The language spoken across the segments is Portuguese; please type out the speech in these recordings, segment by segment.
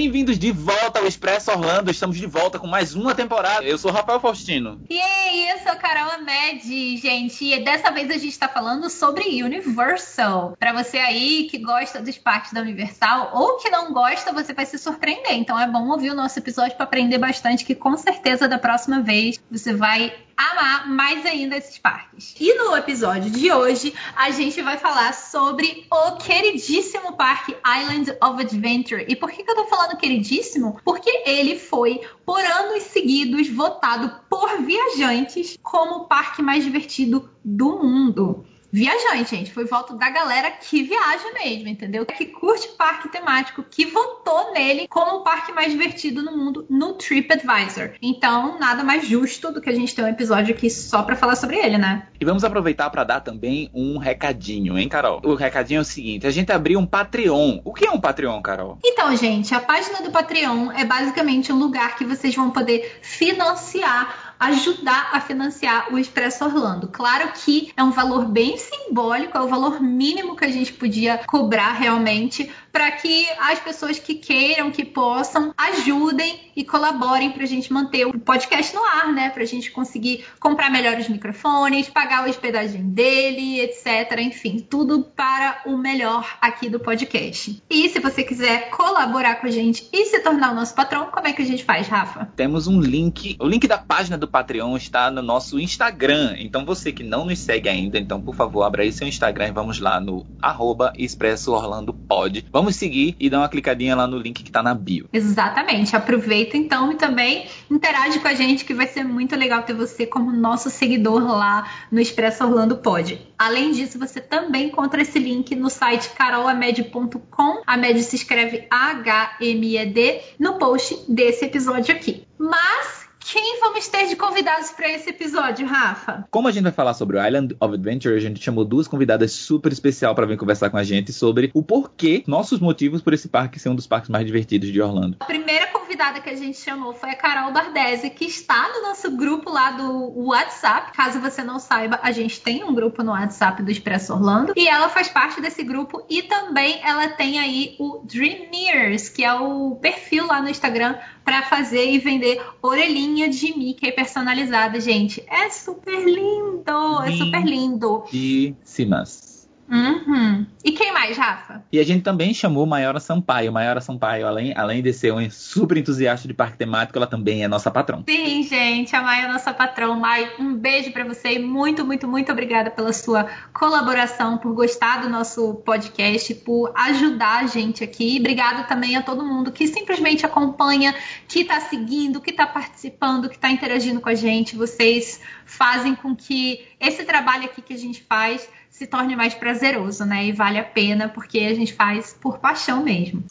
Bem-vindos de volta ao Expresso Orlando. Estamos de volta com mais uma temporada. Eu sou Rafael Faustino. E aí, eu sou Carol Ahmed, gente. E dessa vez a gente está falando sobre Universal. Para você aí que gosta dos parques da Universal ou que não gosta, você vai se surpreender. Então é bom ouvir o nosso episódio para aprender bastante, que com certeza da próxima vez você vai amar mais ainda esses parques. E no episódio de hoje, a gente vai falar sobre o queridíssimo parque Island of Adventure. E por que, eu tô falando queridíssimo? Porque ele foi, por anos seguidos, votado por viajantes como o parque mais divertido do mundo viajante, gente. Foi voto da galera que viaja mesmo, entendeu? Que curte parque temático, que votou nele como o parque mais divertido no mundo no TripAdvisor. Então, nada mais justo do que a gente ter um episódio aqui só para falar sobre ele, né? E vamos aproveitar para dar também um recadinho, hein, Carol? O recadinho é o seguinte: a gente abriu um Patreon. O que é um Patreon, Carol? Então, gente, a página do Patreon é basicamente um lugar que vocês vão poder financiar ajudar a financiar o Expresso Orlando. Claro que é um valor bem simbólico, é o valor mínimo que a gente podia cobrar realmente para que as pessoas que queiram, que possam, ajudem e colaborem para a gente manter o podcast no ar, né? Para a gente conseguir comprar melhores microfones, pagar a hospedagem dele, etc. Enfim, tudo para o melhor aqui do podcast. E se você quiser colaborar com a gente e se tornar o nosso patrão, como é que a gente faz, Rafa? Temos um link, o link da página do Patreon está no nosso Instagram. Então você que não nos segue ainda, então por favor, abra aí seu Instagram e vamos lá no arroba Expresso Orlando Pod. Vamos seguir e dar uma clicadinha lá no link que está na bio. Exatamente. Aproveita então e também interage com a gente que vai ser muito legal ter você como nosso seguidor lá no Expresso Orlando Pod. Além disso, você também encontra esse link no site carolamed.com. A Med se escreve H-M-E-D no post desse episódio aqui. Mas quem vamos ter de convidados para esse episódio, Rafa? Como a gente vai falar sobre o Island of Adventure, a gente chamou duas convidadas super especial para vir conversar com a gente sobre o porquê, nossos motivos por esse parque ser um dos parques mais divertidos de Orlando. A primeira convidada que a gente chamou foi a Carol Bardesi, que está no nosso grupo lá do WhatsApp. Caso você não saiba, a gente tem um grupo no WhatsApp do Expresso Orlando e ela faz parte desse grupo e também ela tem aí o Dreamers, que é o perfil lá no Instagram para fazer e vender orelhinha de Mickey personalizada, gente. É super lindo, é super lindo. Lindíssimas. Uhum. E quem mais, Rafa? E a gente também chamou Maiora Sampaio. Maiora Sampaio, além, além de ser um super entusiasta de parque temático, ela também é nossa patrão. Sim, gente, a Maia é nossa patrão. Mai, um beijo para você e muito, muito, muito obrigada pela sua colaboração, por gostar do nosso podcast, por ajudar a gente aqui. Obrigada também a todo mundo que simplesmente acompanha, que tá seguindo, que tá participando, que tá interagindo com a gente. Vocês fazem com que esse trabalho aqui que a gente faz se torne mais prazeroso, né? E vale a pena porque a gente faz por paixão mesmo.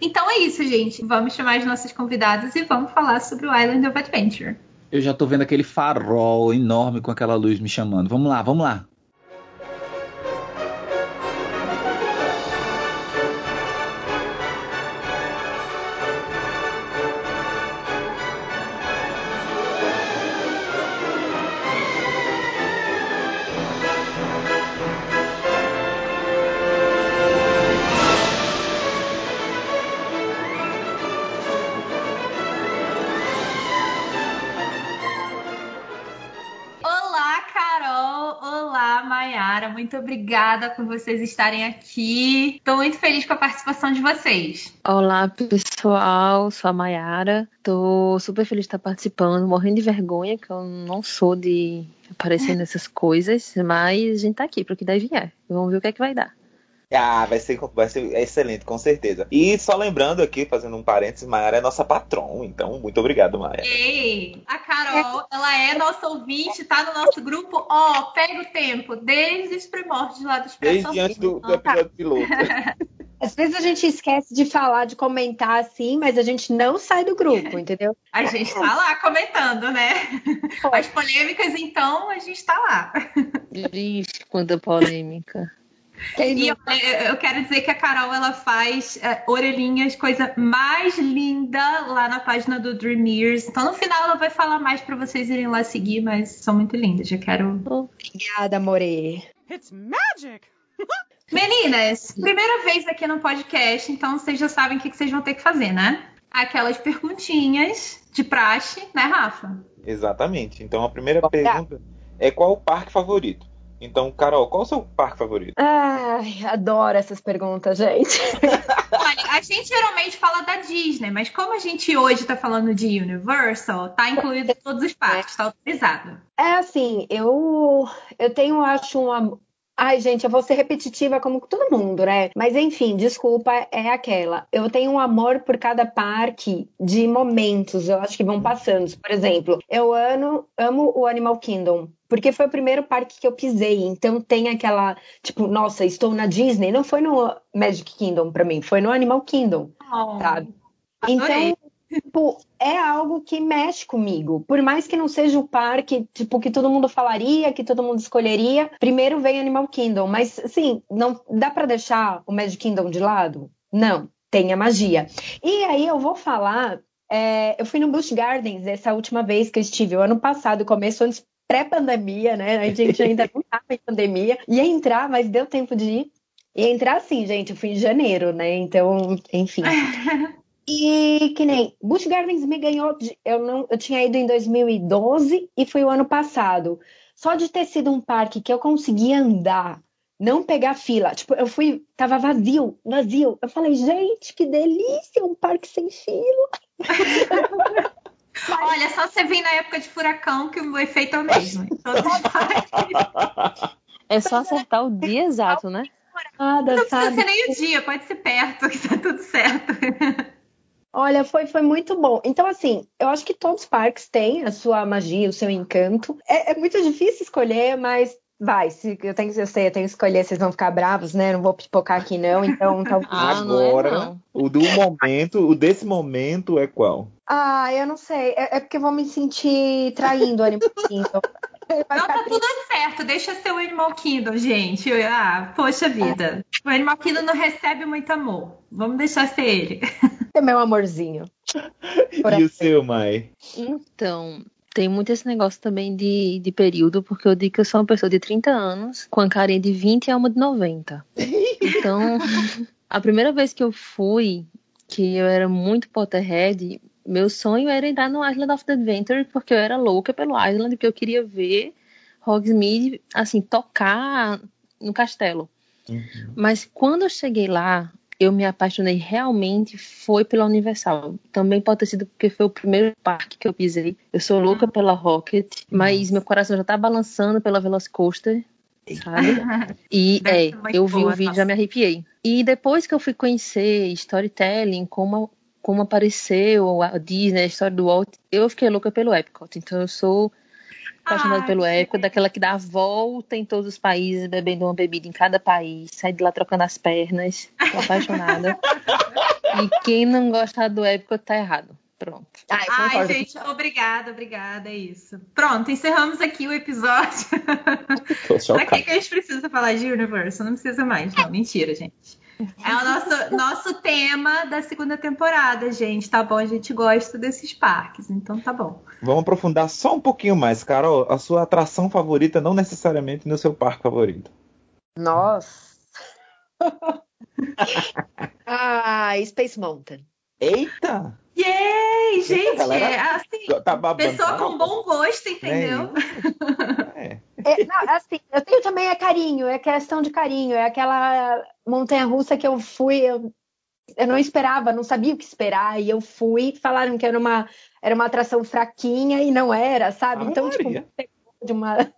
Então é isso, gente. Vamos chamar as nossas convidadas e vamos falar sobre o Island of Adventure. Eu já tô vendo aquele farol enorme com aquela luz me chamando. Vamos lá, vamos lá. Muito obrigada por vocês estarem aqui. Estou muito feliz com a participação de vocês. Olá, pessoal. Sou a Mayara. Estou super feliz de estar participando, morrendo de vergonha, que eu não sou de aparecer nessas coisas, mas a gente tá aqui para o que deve vier. Vamos ver o que é que vai dar. Ah, vai ser, vai ser excelente, com certeza. E só lembrando aqui, fazendo um parênteses, Mayara é nossa patrão, então muito obrigado, Mayara. Ei, a Carol, ela é nossa ouvinte, tá no nosso grupo, ó, pega o tempo, desde os primórdios lá dos Desde antes do, do episódio piloto. Às vezes a gente esquece de falar, de comentar assim, mas a gente não sai do grupo, entendeu? A gente tá lá comentando, né? As polêmicas, então, a gente tá lá. Ixi, quanta polêmica. E eu, eu, quero dizer que a Carol ela faz é, orelhinhas, coisa mais linda lá na página do Dreamers. Então no final ela vai falar mais para vocês irem lá seguir, mas são muito lindas. Já quero. Obrigada, More. It's magic! Meninas, primeira vez aqui no podcast, então vocês já sabem o que vocês vão ter que fazer, né? Aquelas perguntinhas de praxe, né, Rafa? Exatamente. Então a primeira pergunta é qual o parque favorito? Então, Carol, qual o seu parque favorito? Ai, adoro essas perguntas, gente. Olha, a gente geralmente fala da Disney, mas como a gente hoje tá falando de Universal, tá incluído todos os parques, tá autorizado. É assim, eu eu tenho, acho, uma. Ai, gente, eu vou ser repetitiva como todo mundo, né? Mas enfim, desculpa, é aquela. Eu tenho um amor por cada parque de momentos, eu acho que vão passando. Por exemplo, eu amo, amo o Animal Kingdom. Porque foi o primeiro parque que eu pisei, então tem aquela, tipo, nossa, estou na Disney. Não foi no Magic Kingdom pra mim, foi no Animal Kingdom, Oh, sabe? adorei. Então, tipo, é algo que mexe comigo. Por mais que não seja o parque, tipo, que todo mundo falaria, que todo mundo escolheria, primeiro vem Animal Kingdom. Mas, assim, não dá pra deixar o Magic Kingdom de lado? Não, tem a magia. E aí eu vou falar. é, eu fui no Busch Gardens essa última vez que eu estive, o ano passado, começo antes pré-pandemia, né? A gente ainda não estava em pandemia. Ia entrar, mas deu tempo de ir. Ia entrar sim, gente. Eu fui em janeiro, né? Então, enfim. E que nem Busch Gardens me ganhou. de- eu não, eu tinha ido em 2012 e foi o ano passado. Só de ter sido um parque que eu conseguia andar, não pegar fila. Tipo, eu fui, tava vazio, vazio. Eu falei, gente, que delícia, um parque sem fila. Olha, só você vir na época de furacão que o efeito é o mesmo. parques. É só acertar o dia exato, né? Nada, Não precisa sabe? ser nem o dia, pode ser perto, que tá tudo certo. Olha, foi, foi muito bom. Então, assim, eu acho que todos os parques têm a sua magia, o seu encanto. É, é muito difícil escolher, mas vai. Se, eu, tenho, eu sei, eu tenho que escolher, vocês vão ficar bravos, né? Não vou pipocar aqui, não. Então, talvez. Ah, não é Agora, não. o do momento, o desse momento é qual? Ah, eu não sei. É, é porque eu vou me sentir traindo o Animal Kingdom. Vai Não, tá tudo certo, deixa ser o Animal Kingdom, gente. Ah, poxa vida. O Animal Kingdom não recebe muito amor. Vamos deixar ser ele. triste, meu amorzinho. Por E o seu, Mai? Então, tem muito esse negócio também de, de período, porque eu digo que eu sou uma pessoa de 30 anos, com a carinha de 20 e alma de 90. Então, a primeira vez que eu fui, que eu era muito Potterhead, meu sonho era entrar no Island of the Adventure, porque eu era louca pelo Island, porque eu queria ver Hogsmeade, assim, tocar no castelo. Mas quando eu cheguei lá, eu me apaixonei realmente foi pela Universal. Também pode ter sido porque foi o primeiro parque que eu pisei. Eu sou louca pela Rocket, mas meu coração já tá balançando pela Velocicoaster, sabe? E é, eu vi o vídeo nossa. já me arrepiei. E depois que eu fui conhecer storytelling, como como apareceu a Disney, a história do Walt, eu fiquei louca pelo Epcot. Então eu sou apaixonada Ai, pelo gente. Epcot, daquela que dá a volta em todos os países, bebendo uma bebida em cada país, sai de lá trocando as pernas. Tô apaixonada. e quem não gosta do Epcot tá errado. Pronto. Ah, Ai, concordo. gente, obrigada, obrigada, é isso. Pronto, encerramos aqui o episódio. Pra que, que a gente precisa falar de Universal? Não precisa mais, não. Mentira, gente. É o nosso, nosso tema da segunda temporada, gente. Tá bom? A gente gosta desses parques, então tá bom. Vamos aprofundar só um pouquinho mais, Carol. A sua atração favorita, não necessariamente no seu parque favorito. Nossa. ah, Space Mountain. Eita! Yay, gente! Galera, É assim, Tá babando. pessoa com bom gosto, entendeu? É. É, não, assim, eu tenho também é carinho, é questão de carinho, é aquela montanha russa que eu fui, eu, eu não esperava, não sabia o que esperar, e eu fui, falaram que era uma, era uma atração fraquinha e não era, sabe? Ave então, tipo, Maria. pegou de uma,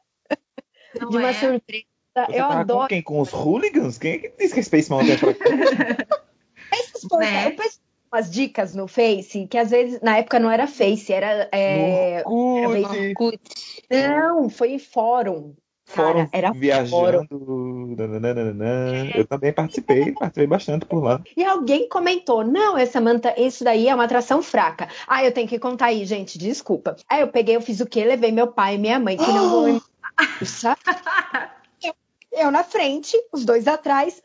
Não de uma é? surpresa. Você eu tava com adoro quem? Com os hooligans? Quem é que disse que Space Mountain é fraquinho? essas coisas. Né? Eu penso umas dicas no Face, que às vezes, na época não era Face, era. é, No era Orkut, Orkut. Não, foi em fórum. Cara, fórum era viajando. nananana. Eu também participei, participei bastante por lá. E alguém comentou: não, essa manta, isso daí é uma atração fraca. Ah, eu tenho que contar aí, gente, desculpa. Aí eu peguei, eu fiz o quê? Levei meu pai e minha mãe, que não vão sabe? Eu, eu na frente, os dois atrás.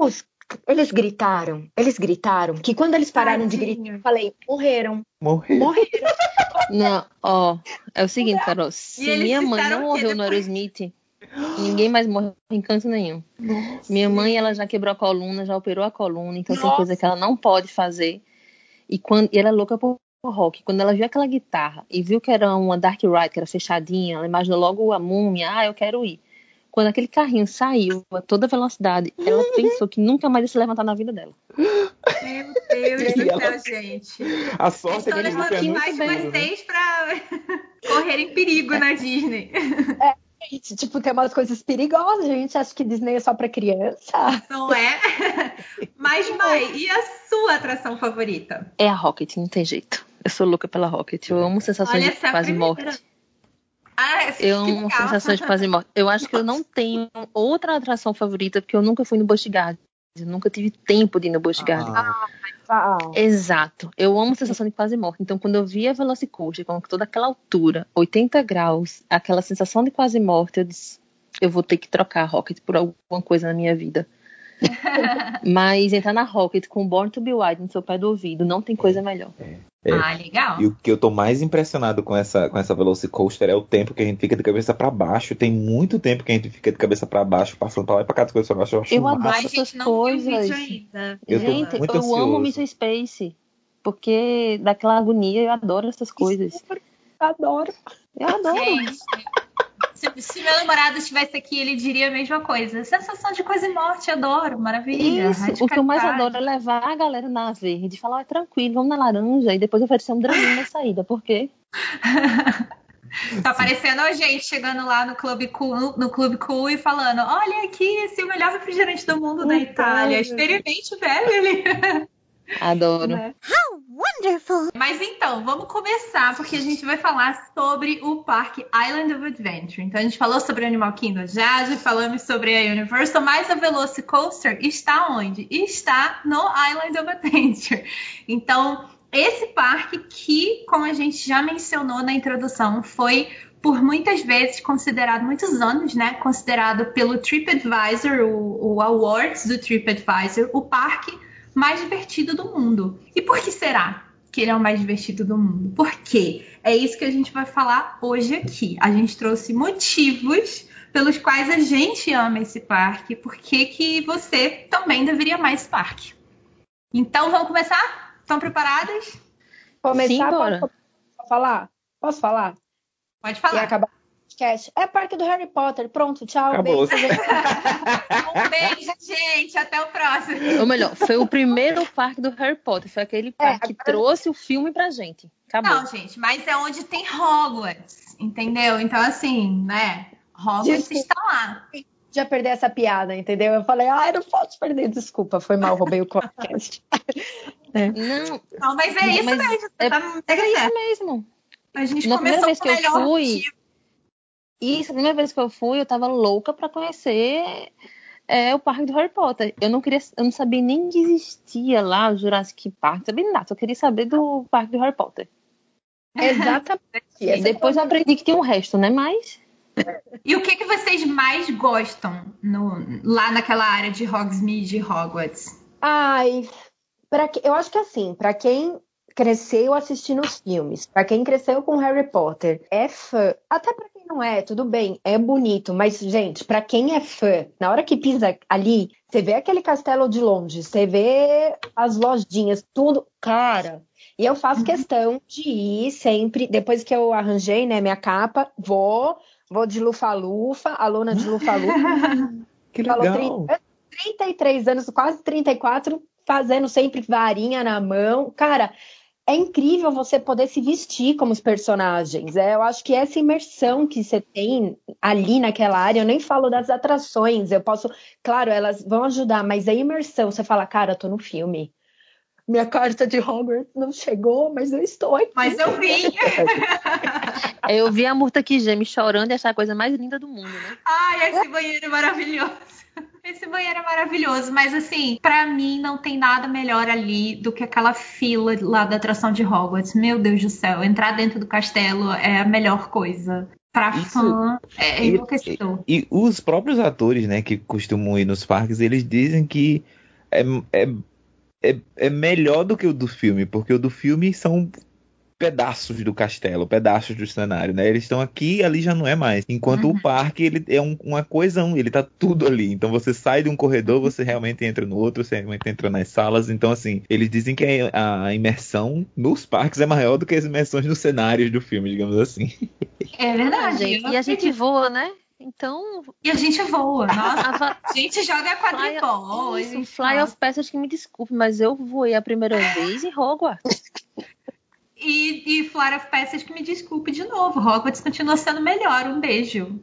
Os, eles gritaram, eles gritaram que quando eles pararam de gritar, eu falei: morreram, Morri. morreram. Não, ó, é o seguinte, Carol. Se minha mãe não morreu no? Aerosmith, Ninguém mais morre em canto nenhum. Nossa. Minha mãe, ela já quebrou a coluna, já operou a coluna, então tem Nossa. coisa que ela não pode fazer. E quando e ela é louca por rock. Quando ela viu aquela guitarra e viu que era uma Dark Ride, que era fechadinha, ela imaginou logo a múmia, ah, eu quero ir. Quando aquele carrinho saiu a toda velocidade, ela pensou que nunca mais ia se levantar na vida dela. Meu Deus do ela- céu, gente. A A sorte é que história ele de fica aqui mais bem, vocês pra correrem perigo na Disney. Gente, tipo, tem umas coisas perigosas, gente. Acho que Disney é só pra criança. Não é? Mas, mãe, e a sua atração favorita? É a Rocket, não tem jeito. Eu sou louca pela Rocket. Eu amo sensações Olha de essa quase primeira. morte. Ah, que Eu amo sensações de quase morte. Eu acho que eu não tenho outra atração favorita, porque eu nunca fui no Busch Gardens. Eu nunca tive tempo de ir no Busch Gardens. Ah, Ah, Exato. Eu amo sensação de quase morte. Então, quando eu vi a Velocicoaster com toda aquela altura, 80 graus, aquela sensação de quase morte, eu disse, eu vou ter que trocar a Rocket por alguma coisa na minha vida. Mas entrar na Rocket com Born to Be Wild no seu pé do ouvido, não tem coisa melhor. É. Ah, legal. E o que eu tô mais impressionado com essa, com essa Velocicoaster é o tempo que a gente fica de cabeça pra baixo. Tem muito tempo que a gente fica de cabeça pra baixo, passando pra lá e pra cá de cabeça pra baixo. Eu acho Eu adoro essas gente, não viu o vídeo coisas. ainda. Eu Gente, eu ansioso. amo Mission Space. Porque daquela agonia eu adoro essas coisas. adoro. Eu adoro. Gente, se, se meu namorado estivesse aqui, ele diria a mesma coisa. Sensação de quase morte, adoro, maravilha. Isso, o que eu mais adoro é levar a galera na verde, falar, "Ó, tranquilo, vamos na laranja, e depois oferecer um draminho na saída, por quê? Tá parecendo a gente chegando lá no Clube Cool, no Clube Cool e falando: olha aqui, esse é o melhor refrigerante do mundo da Então, Itália. Experimente, velho. Ele... Adoro. Né? Mas então, vamos começar, porque a gente vai falar sobre o parque Island of Adventure. Então, a gente falou sobre Animal Kingdom já, já falamos sobre a Universal, mas a Velocicoaster está onde? Está no Island of Adventure. Então, esse parque que, como a gente já mencionou na introdução, foi por muitas vezes considerado, muitos anos, né? Considerado pelo TripAdvisor, o, o Awards do TripAdvisor, o parque mais divertido do mundo. E por que será que ele é o mais divertido do mundo? Por quê? É isso que a gente vai falar hoje aqui. A gente trouxe motivos pelos quais a gente ama esse parque, por que que você também deveria amar esse parque. Então, vamos começar? Estão preparadas? Começar, Sim, bora. posso, posso falar? Posso falar? Pode E falar. acabar o podcast. É parque do Harry Potter. Pronto, tchau. Acabou. beijo. Um beijo, gente. Até o próximo. Ou melhor, foi o primeiro parque do Harry Potter, foi aquele parque que trouxe o filme pra gente. Acabou. Não, gente, mas é onde tem Hogwarts, entendeu? Então, assim, né? Hogwarts Desculpa. está lá. Já perdi essa piada, entendeu? Eu falei, ai, não posso perder. Desculpa, foi mal, roubei o podcast. Não, Não, mas é isso Mas mesmo. Você é- tá, era isso certo. mesmo. A gente Na primeira começou vez com que o eu melhor fui, Isso, a primeira vez que eu fui, eu tava louca pra conhecer é, o parque do Harry Potter. Eu não queria, eu não sabia nem que existia lá o Jurassic Park, não sabia nada, só queria saber do parque do Harry Potter. Exatamente. E depois eu aprendi que tinha um resto, né? Mas E o que, que vocês mais gostam no- lá naquela área de Hogsmeade e Hogwarts? Ai, para que, eu acho que assim, pra quem cresceu assistindo os filmes, pra quem cresceu com Harry Potter, é fã. Até pra não é, tudo bem, é bonito, mas gente, pra quem é fã, na hora que pisa ali, você vê aquele castelo de longe, você vê as lojinhas, tudo, cara. E eu faço questão de ir sempre, depois que eu arranjei, né, minha capa, vou, vou de lufa-lufa, aluna de lufa-lufa. Que Falou legal. 30, 33 anos, quase 34, fazendo sempre varinha na mão. Cara, é incrível você poder se vestir como os personagens. É, eu acho que essa imersão que você tem ali naquela área, eu nem falo das atrações, eu posso. Claro, elas vão ajudar, mas a imersão, você fala, cara, eu tô no filme. Minha carta de Hogwarts não chegou, mas eu estou aqui. Mas eu vim. eu vi a Murta que geme chorando e achar a coisa mais linda do mundo, né? Ai, esse banheiro é maravilhoso. Esse banheiro é maravilhoso, mas assim, pra mim não tem nada melhor ali do que aquela fila lá da atração de Hogwarts. Meu Deus do céu, entrar dentro do castelo é a melhor coisa. Pra Isso- fã é E- enlouquecedor. E os próprios atores, né, que costumam ir nos parques, eles dizem que é, é, é, é melhor do que o do filme, porque o do filme são pedaços do castelo, pedaços do cenário, né? Eles estão aqui e ali já não é mais. Enquanto Uhum. o parque, ele é um- uma coisa, um, ele tá tudo ali. Então você sai de um corredor, você realmente entra no outro, você realmente entra nas salas. Então, assim, eles dizem que a, imersão nos parques é maior do que as imersões nos cenários do filme, digamos assim. É verdade. e a gente voa, né? Então, E a gente voa. Nossa, a, a gente joga quadribol. a Isso, Fly of Passage que me desculpe, mas eu voei a primeira vez em Hogwarts. E, e Flight of Passage que me desculpe de novo. Hogwarts continua sendo melhor. Um beijo.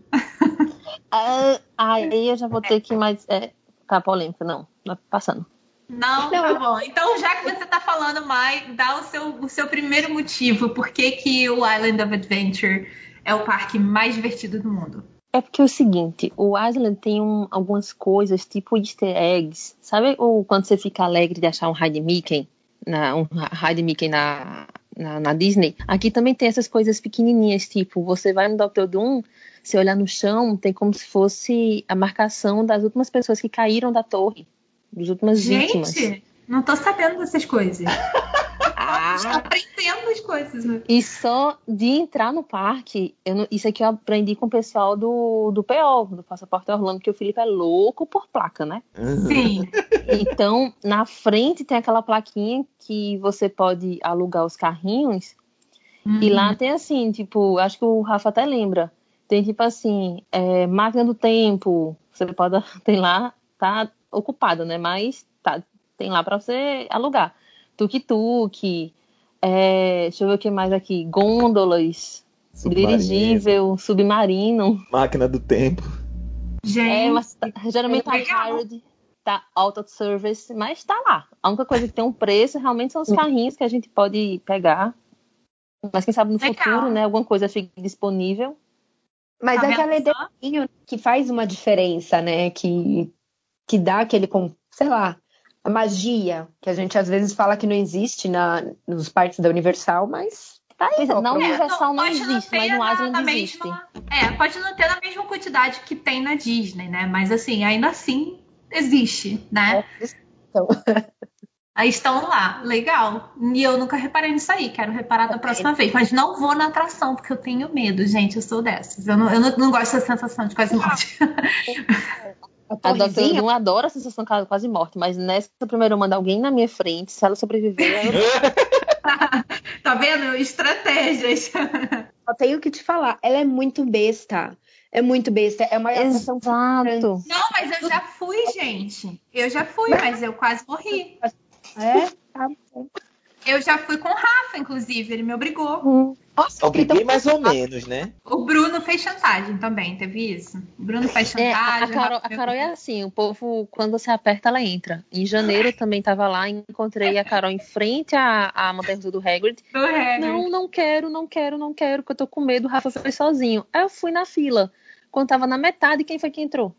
Ah, aí eu já vou ter que mais. É, tá polêmica, não. Tá passando. Não, Não, tá bom. Então, já que você tá falando mais, dá o seu, o seu primeiro motivo. Por que, que o Island of Adventure é o parque mais divertido do mundo? É porque é o seguinte, o Island tem um- algumas coisas, tipo easter eggs. Sabe o, quando você fica alegre de achar um Hide Mickey? Na, um Hide Mickey na, na, na Disney? Aqui também tem essas coisas pequenininhas, tipo, você vai no Dr. Doom, você olhar no chão, tem como se fosse a marcação das últimas pessoas que caíram da torre. Das últimas vítimas. Não tô sabendo dessas coisas. Ah, Estou aprendendo as coisas. né? E só de entrar no parque, eu não- isso aqui eu aprendi com o pessoal do, do PO, do Passaporte Orlando, que o Felipe é louco por placa, né? Sim. Então, na frente tem aquela plaquinha que você pode alugar os carrinhos. E lá tem assim, tipo, acho que o Rafa até lembra. Tem tipo assim, é, máquina do tempo. Você pode. Tem lá, tá ocupado, né? Mas tá, tem lá pra você alugar. Tuk-tuk. é, deixa eu ver o que mais aqui. Gôndolas. Submarino, Dirigível, submarino. Máquina do tempo. Gente, É, mas tá- geralmente tá legal. hired, tá out of service, mas tá lá. A única coisa que tem um preço realmente são os carrinhos que a gente pode pegar. Mas quem sabe no Legal. futuro, né, alguma coisa fique disponível. Mas Tá é aquele só? desenho que faz uma diferença, né? Que, que dá aquele, sei lá, a magia, que a gente às vezes fala que não existe na, nos parques da Universal, mas tá aí. Pois é, ó, pro- Universal não pode existe, mas no na- Island na existe. mesma- É, pode não ter na mesma quantidade que tem na Disney, né? Mas assim, ainda assim existe, né? Então, Aí estão lá, legal. E eu nunca reparei nisso aí, quero reparar da próxima vez. Mas não vou na atração, porque eu tenho medo, gente. Eu sou dessas. Eu não, eu não, não gosto da sensação de quase morte. a A Doom adora a sensação de quase morte, mas nessa primeiro eu mando alguém na minha frente, se ela sobreviver, eu... tá vendo? Estratégias. só tenho que te falar, ela é muito besta. É muito besta. É uma Exato. Não, mas eu já fui, gente. Eu já fui, mas eu quase morri. É? Tá bom. Eu já fui com o Rafa, inclusive. Ele me obrigou. Hum. Nossa, Obriguei então- mais ou menos, né? O Bruno fez chantagem também, teve isso? O Bruno fez É, a, chantagem. a Carol, Rafa a Carol é assim, o povo, quando você aperta, ela entra. Em janeiro eu também tava lá, encontrei a Carol em frente à, à montanha do Hagrid. Do Hagrid. Não, não quero, não quero, não quero, porque eu tô com medo. O Rafa foi sozinho. Aí eu fui na fila. Quando tava na metade, quem foi que entrou?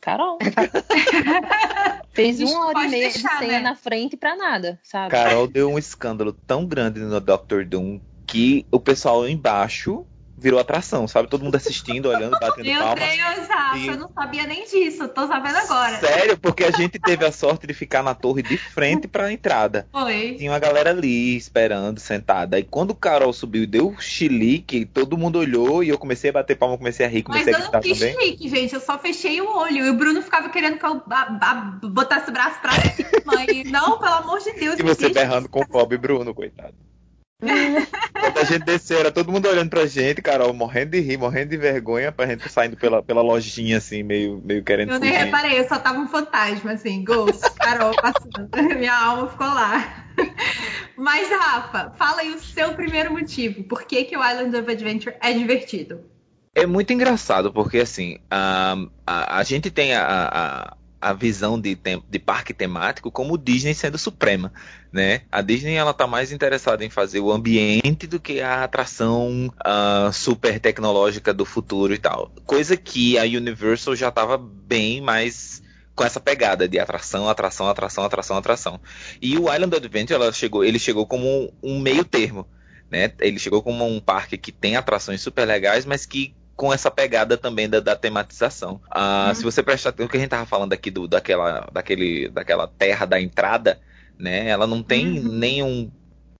Carol. Fez uma hora e meia deixar, de cena né? na frente pra nada, sabe? Carol deu um escândalo tão grande no Doctor Doom que o pessoal embaixo virou atração, sabe? Todo mundo assistindo, olhando, batendo Meu palma. Deus, Rafa, E- eu não sabia nem disso. Tô sabendo agora. Sério, porque a gente teve a sorte de ficar na torre de frente pra entrada. Foi. Tinha uma galera ali esperando, sentada. E quando o Carol subiu e deu chilique, todo mundo olhou e eu comecei a bater palma, comecei a rir, Mas comecei a eu gritar não quis também. clique, gente. Eu só fechei o olho. E o Bruno ficava querendo que eu a- a- botasse o braço pra cima. E não, pelo amor de Deus. E você berrando com o pobre Bruno, coitado. Quando a gente desceu, era todo mundo olhando pra gente, Carol, morrendo de rir, morrendo de vergonha, pra gente saindo pela, pela lojinha, assim, meio, meio querendo Eu nem fugir. reparei, eu só tava um fantasma, assim, Ghost, Carol passando. Minha alma ficou lá. Mas, Rafa, fala aí o seu primeiro motivo. Por que, que o Island of Adventure é divertido? É muito engraçado, porque assim, a, a, a gente tem a, a, a visão de, de parque temático como Disney sendo suprema, né? A Disney ela tá mais interessada em fazer o ambiente do que a atração ah, super tecnológica do futuro e tal. Coisa que a Universal já tava bem mais com essa pegada de atração, atração, atração, atração, atração. E o Island Adventure ela chegou, ele chegou como um, um meio termo, né? Ele chegou como um parque que tem atrações super legais, mas que com essa pegada também da, da tematização. Ah, Uhum. Se você prestar atenção, o que a gente tava falando aqui do, daquela, daquele, daquela terra da entrada, né? Ela não tem Uhum. nenhum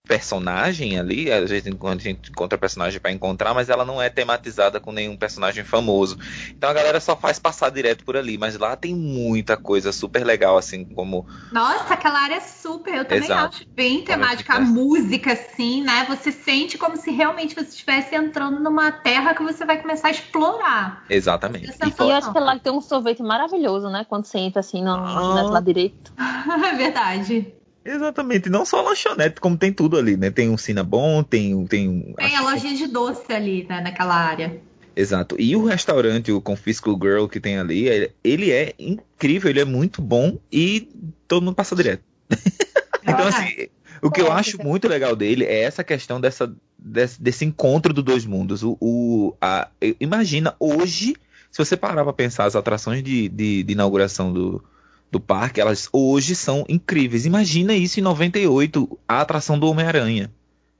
personagem ali, a gente, a gente encontra personagem para encontrar, mas ela não é tematizada com nenhum personagem famoso. Então a galera só faz passar direto por ali, mas lá tem muita coisa super legal, assim, como. Nossa, aquela área é super, eu também Exato. acho bem temática, a música, assim, né? Você sente como se realmente você estivesse entrando numa terra que você vai começar a explorar. Exatamente. E eu acho que lá tem um sorvete maravilhoso, né? Quando você entra assim no, ah. no lado direito. é verdade. Exatamente, não só lanchonete, como tem tudo ali, né? Tem um Cinnabon, tem tem Tem a lojinha de doce ali, né, naquela área. Exato. E o restaurante, o Confisco Girl que tem ali, ele é incrível, ele é muito bom e todo mundo passa direto. então, assim, o que eu acho muito legal dele é essa questão dessa, desse, desse encontro dos dois mundos. O, o a, imagina hoje, se você parar para pensar as atrações de, de, de inauguração do, do parque, elas hoje são incríveis. Imagina isso em 98, a atração do Homem-Aranha.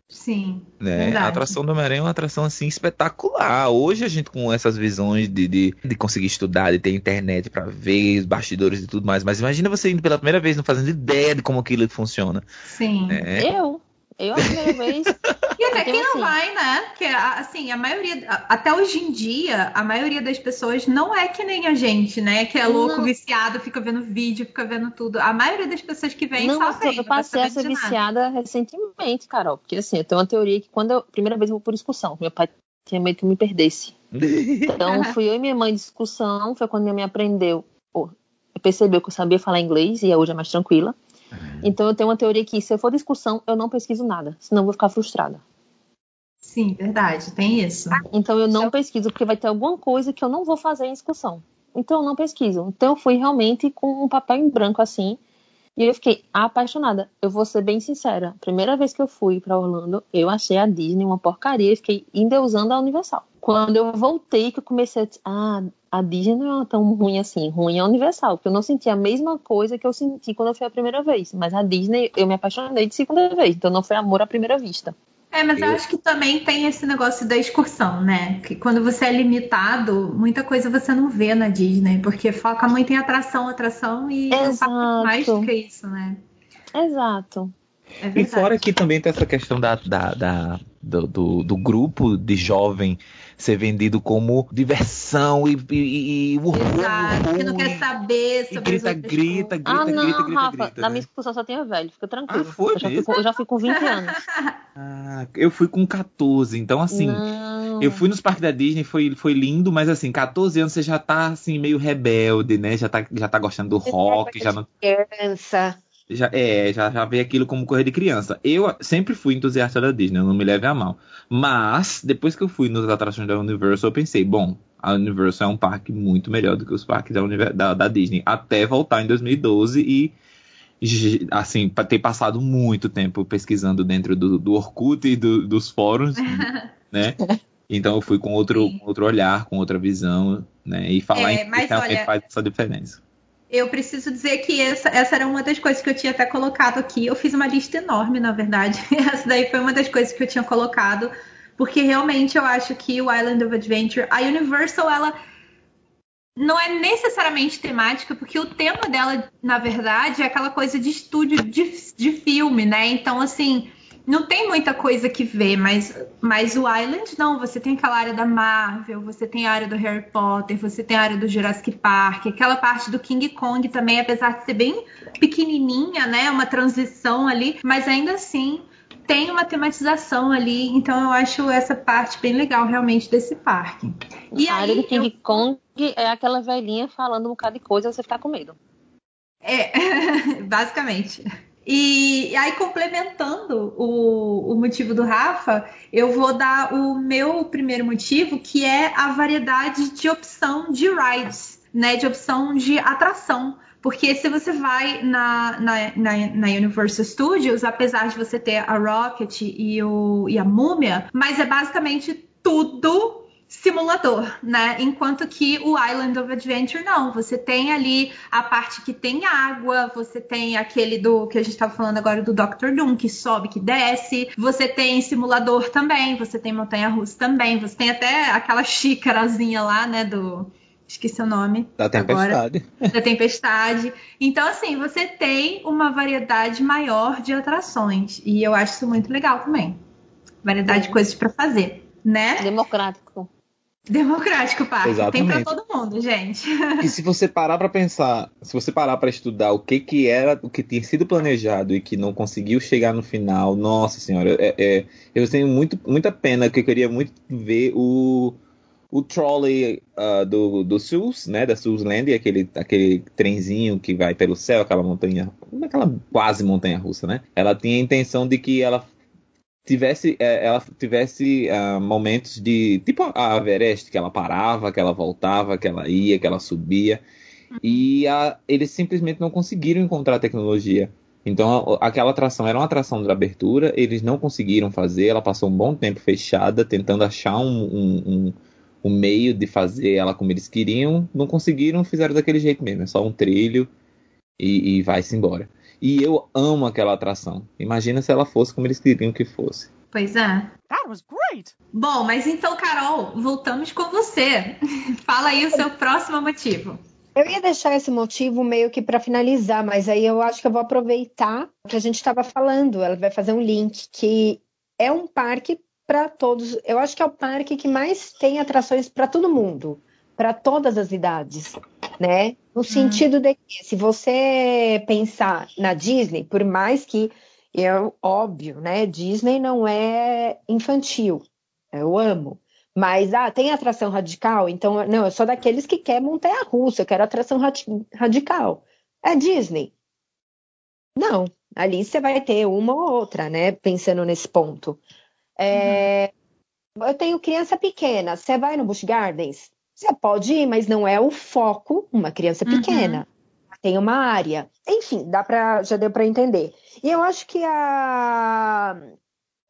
Sim. Né? A atração do Homem-Aranha é uma atração assim espetacular. Hoje a gente com essas visões de, de, de conseguir estudar, de ter internet para ver os bastidores e tudo mais. Mas imagina você indo pela primeira vez não fazendo ideia de como aquilo funciona. Sim. É. Eu. Eu a primeira vez. E até quem não assim. vai, né? Porque, assim, a maioria. Até hoje em dia, a maioria das pessoas não é que nem a gente, né? Que é louco, não. viciado, fica vendo vídeo, fica vendo tudo. A maioria das pessoas que vem não, sabem. Eu passei a ser viciada recentemente, Carol. Porque, assim, eu tenho uma teoria que quando eu. Primeira vez eu vou por excursão. Meu pai tinha medo que eu me perdesse. Então, fui eu e minha mãe de discussão. Foi quando minha mãe aprendeu. Pô, percebeu que eu sabia falar inglês e hoje é mais tranquila. Então eu tenho uma teoria que se eu for discussão, eu não pesquiso nada, senão eu vou ficar frustrada. Sim, verdade, tem isso. Então eu não pesquiso, porque vai ter alguma coisa que eu não vou fazer em discussão. Então eu não pesquiso. Então eu fui realmente com um papel em branco assim. E eu fiquei apaixonada. Eu vou ser bem sincera. Primeira vez que eu fui para Orlando, eu achei a Disney uma porcaria e fiquei endeusando a Universal. Quando eu voltei, que eu comecei a. Ah, a Disney não é tão ruim assim. Ruim é a Universal, porque eu não senti a mesma coisa que eu senti quando eu fui a primeira vez. Mas a Disney, eu me apaixonei de segunda vez. Então não foi amor à primeira vista. É, mas eu acho que também tem esse negócio da excursão, né? Que quando você é limitado, muita coisa você não vê na Disney, porque foca muito em atração, atração e Exato. não mais do que isso, né? Exato. É e fora que também tem essa questão da, da, da do, do, do, grupo de jovem ser vendido como diversão e, e, e. Exato, que não quer saber sobre grita, grita, grita, grita, ah, não, grita, grita, Rafa, grita, na né? minha excursão só tinha velho, fica tranquilo. Ah, foi eu, já fui, com, eu já fui com 20 anos. ah, eu fui com 14, então assim, não. eu fui nos parques da Disney, foi, foi lindo, mas assim, 14 anos você já tá assim, meio rebelde, né? Já tá, já tá gostando do rock, já não. Criança. Já, é, já, já vê aquilo como coisa de criança. Eu sempre fui entusiasta da Disney, não me leve a mal. Mas, depois que eu fui nas atrações da Universal, eu pensei, bom, a Universal é um parque muito melhor do que os parques da, da, da Disney. Até voltar em 2012 e, assim, ter passado muito tempo pesquisando dentro do, do Orkut e do, dos fóruns, né? Então eu fui com outro, outro olhar, com outra visão, né? E falar é, em que realmente olha... faz essa diferença. Eu preciso dizer que essa, essa, era uma das coisas que eu tinha até colocado aqui. Eu fiz uma lista enorme, na verdade. Essa daí foi uma das coisas que eu tinha colocado, porque realmente eu acho que o Island of Adventure, a Universal, ela não é necessariamente temática, porque o tema dela, na verdade, é aquela coisa de estúdio de, de filme, né? Então, assim, não tem muita coisa que ver, mas, mas o Island não. Você tem aquela área da Marvel, você tem a área do Harry Potter, você tem a área do Jurassic Park, aquela parte do King Kong também, apesar de ser bem pequenininha, né? Uma transição ali, mas ainda assim tem uma tematização ali, então eu acho essa parte bem legal realmente desse parque. E a aí, área do King eu... Kong é aquela velhinha falando um bocado de coisa e você ficar com medo. É, basicamente. E, e aí, complementando o, o motivo do Rafa, eu vou dar o meu primeiro motivo, que é a variedade de opção de rides, né? De opção de atração. Porque se você vai na, na, na, na, Universal Studios, apesar de você ter a Rocket e, o, e a Múmia, mas é basicamente tudo simulador, né? Enquanto que o Island of Adventure não, você tem ali a parte que tem água, você tem aquele do que a gente estava falando agora do Dr. Doom, que sobe, que desce, você tem simulador também, você tem montanha russa também, você tem até aquela xícarazinha lá, né, do esqueci o nome. Da tempestade. Agora, da tempestade. Então, assim, você tem uma variedade maior de atrações. E eu acho isso muito legal também. Variedade de coisas para fazer, né? Democrático. Democrático, pá. Exatamente. Tem para todo mundo, gente. E se você parar para pensar, se você parar para estudar o que que era, o que tinha sido planejado e que não conseguiu chegar no final, nossa senhora, é, é, eu tenho muito, muita pena que eu queria muito ver o o trolley uh, do, do SUS, né, da SUS Land, aquele, aquele trenzinho que vai pelo céu, aquela montanha, aquela quase montanha russa, né? Ela tinha a intenção de que ela tivesse, é, ela tivesse uh, momentos de, tipo a Everest, que ela parava, que ela voltava, que ela ia, que ela subia, e a, eles simplesmente não conseguiram encontrar tecnologia. Então, aquela atração era uma atração de abertura, eles não conseguiram fazer, ela passou um bom tempo fechada, tentando achar um, um, um meio de fazer ela como eles queriam, não conseguiram, fizeram daquele jeito mesmo, é só um trilho e, e vai-se embora. E eu amo aquela atração. Imagina se ela fosse como eles queriam que fosse. Pois é. That was great. Bom, mas então, Carol, voltamos com você. Fala aí o seu próximo motivo. Eu ia deixar esse motivo meio que para finalizar, mas aí eu acho que eu vou aproveitar o que a gente estava falando. Ela vai fazer um link que é um parque para todos. Eu acho que é o parque que mais tem atrações para todo mundo, para todas as idades, né? No hum. sentido de que, se você pensar na Disney, por mais que é óbvio, né? Disney não é infantil. Eu amo. Mas, ah, tem atração radical? Então, não, eu sou daqueles que quer montanha russa, eu quero atração radical. É Disney? Não, ali você vai ter uma ou outra, né? Pensando nesse ponto. É, uhum. Eu tenho criança pequena. Você vai no Busch Gardens? Você pode ir, mas não é o foco uma criança uhum. pequena. Uhum. Tem uma área. Enfim, dá pra, já deu para entender. E eu acho que a,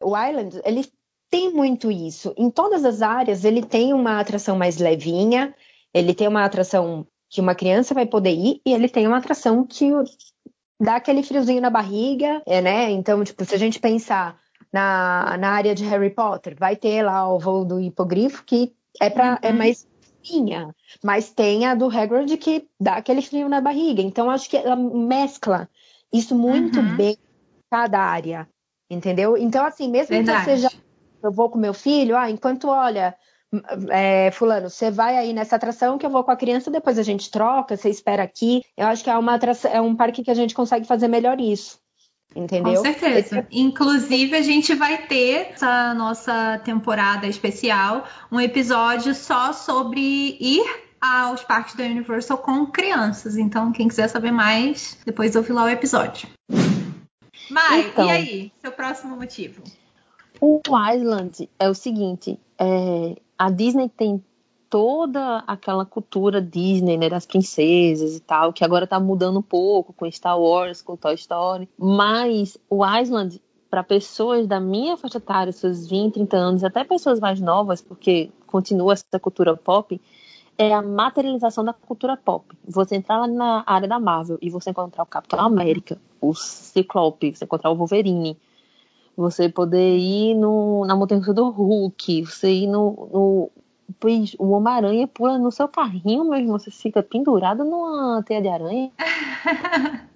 o Island, ele tem muito isso. Em todas as áreas, ele tem uma atração mais levinha, ele tem uma atração que uma criança vai poder ir, e ele tem uma atração que dá aquele friozinho na barriga, é, né? Então, tipo, se a gente pensar na, na área de Harry Potter. Vai ter lá o voo do hipogrifo, que é, pra, é uhum. é mais finha, mas tem a do Hagrid que dá aquele frio na barriga. Então, acho que ela mescla isso muito uhum. bem em cada área, entendeu? Então, assim, mesmo Verdade. que eu seja... Eu vou com meu filho, ah, enquanto, olha... É, fulano, você vai aí nessa atração que eu vou com a criança, depois a gente troca, você espera aqui. Eu acho que é uma atração, é um parque que a gente consegue fazer melhor isso. Entendeu? Com certeza. Esse... Inclusive, a gente vai ter essa nossa temporada especial, um episódio só sobre ir aos parques da Universal com crianças. Então, quem quiser saber mais, depois ouve lá o episódio. Mai, então, e aí? Seu próximo motivo? O Island é o seguinte: é, a Disney tem toda aquela cultura Disney, né, das princesas e tal, que agora tá mudando um pouco com Star Wars, com Toy Story, mas o Island para pessoas da minha faixa etária, seus 20, 30 anos, até pessoas mais novas, porque continua essa cultura pop, é a materialização da cultura pop. Você entrar lá na área da Marvel e você encontrar o Capitão América, o Ciclope, você encontrar o Wolverine, você poder ir no, na montanha do Hulk, você ir no, no Pois o Homem-Aranha pula no seu carrinho mesmo, você fica pendurado numa teia de aranha.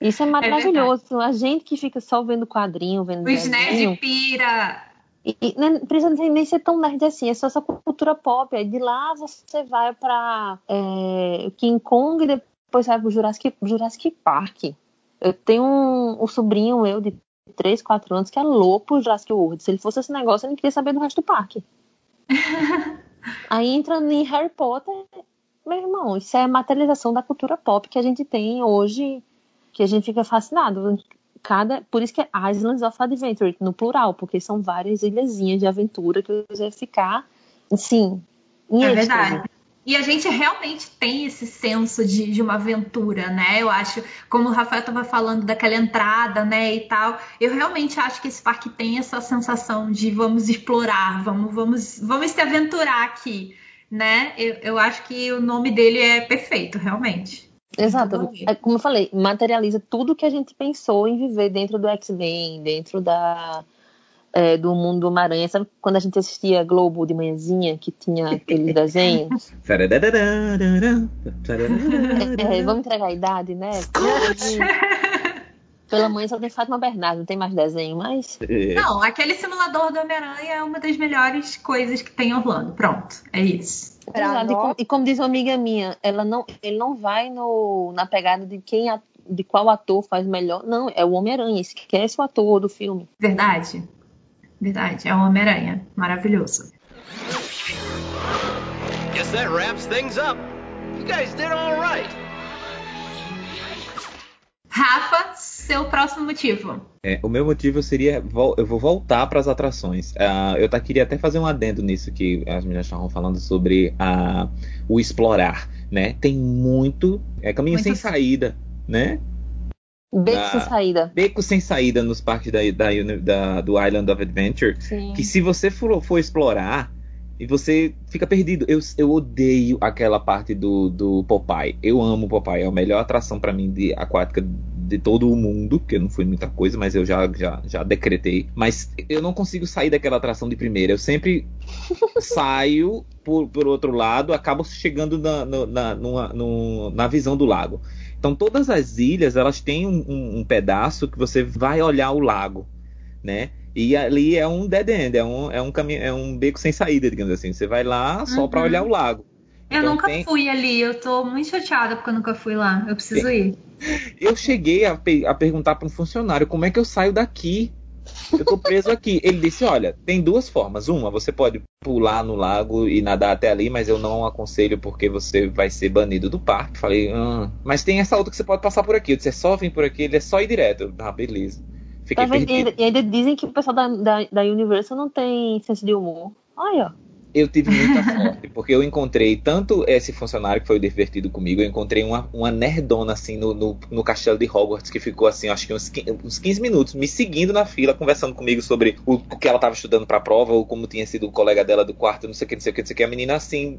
Isso é, é maravilhoso. É a gente que fica só vendo quadrinho, vendo. Os nerd pira! E, e não precisa nem ser tão nerd assim, é só essa cultura pop. Aí de lá você vai pra é, King Kong e depois vai pro Jurassic, Jurassic Park. Eu tenho um, um sobrinho meu de 3, 4 anos que é louco por Jurassic World. Se ele fosse esse negócio, ele não queria saber do resto do parque. Aí entrando em Harry Potter, meu irmão, isso é a materialização da cultura pop que a gente tem hoje, que a gente fica fascinado. Cada, por isso que é Islands of Adventure, no plural, porque são várias ilhazinhas de aventura que você vai ficar, sim, em É verdade. E a gente realmente tem esse senso de, de uma aventura, né? Eu acho, como o Rafael estava falando daquela entrada, né, e tal, eu realmente acho que esse parque tem essa sensação de vamos explorar, vamos, vamos, vamos se aventurar aqui, né? Eu, eu acho que o nome dele é perfeito, realmente. Exato. É, como eu falei, materializa tudo que a gente pensou em viver dentro do X-Men, dentro da é, do mundo do Homem-Aranha. Sabe quando a gente assistia Globo de manhãzinha, que tinha aqueles desenhos? é, vamos entregar a idade, né? Pela mãe só tem Fátima Bernardo, não tem mais desenho, mas. Não, aquele simulador do Homem-Aranha é uma das melhores coisas que tem em Orlando. Pronto, é isso. Exato. E, como, e, como, diz uma amiga minha, ela não, ele não vai no, na pegada de quem de qual ator faz melhor. Não, é o Homem-Aranha, esquece o ator do filme. Verdade. Verdade, é o Homem-Aranha. Maravilhoso. Guess that wraps things up. You guys did all right. Rafa, seu próximo motivo. É, o meu motivo seria eu vou voltar para as atrações. Uh, eu tá, queria até fazer um adendo nisso que as meninas estavam falando sobre uh, o explorar, né? Tem muito é caminho muito sem saída, né? Beco da, sem saída. Beco sem saída nos parques da, da, da do Island of Adventure. Sim. Que se você for, for, explorar e você fica perdido. Eu, eu odeio aquela parte do, do Popeye. Eu amo o Popeye. É a melhor atração para mim de aquática de todo o mundo, que não foi muita coisa, mas eu já, já, já decretei. Mas eu não consigo sair daquela atração de primeira. Eu sempre saio por, por outro lado, acabo chegando na, na, numa, numa, na visão do lago. Então todas as ilhas elas têm um, um, um pedaço que você vai olhar o lago, né? E ali é um dead end, é um, é um caminho, é um beco sem saída, digamos assim. Você vai lá só uhum. para olhar o lago. Eu então, nunca tem... fui ali, eu tô muito chateada porque eu nunca fui lá. Eu preciso ir. Eu cheguei a, pe a perguntar para um funcionário como é que eu saio daqui. Eu tô preso aqui. Ele disse: Olha, tem duas formas. Uma, você pode pular no lago e nadar até ali, mas eu não aconselho porque você vai ser banido do parque. Falei: hum. Mas tem essa outra que você pode passar por aqui. Eu disse: É só vir por aqui, ele é só ir direto. Ah, beleza. Fiquei tá e ainda dizem que o pessoal da, da, da Universal não tem senso de humor. Olha, ó eu tive muita sorte, porque eu encontrei tanto esse funcionário que foi divertido comigo, eu encontrei uma, uma nerdona assim no, no, no castelo de Hogwarts que ficou assim, acho que uns, uns 15 minutos me seguindo na fila, conversando comigo sobre o, o que ela estava estudando para a prova, ou como tinha sido o colega dela do quarto, não sei o que, não sei o que, não sei o que. A menina assim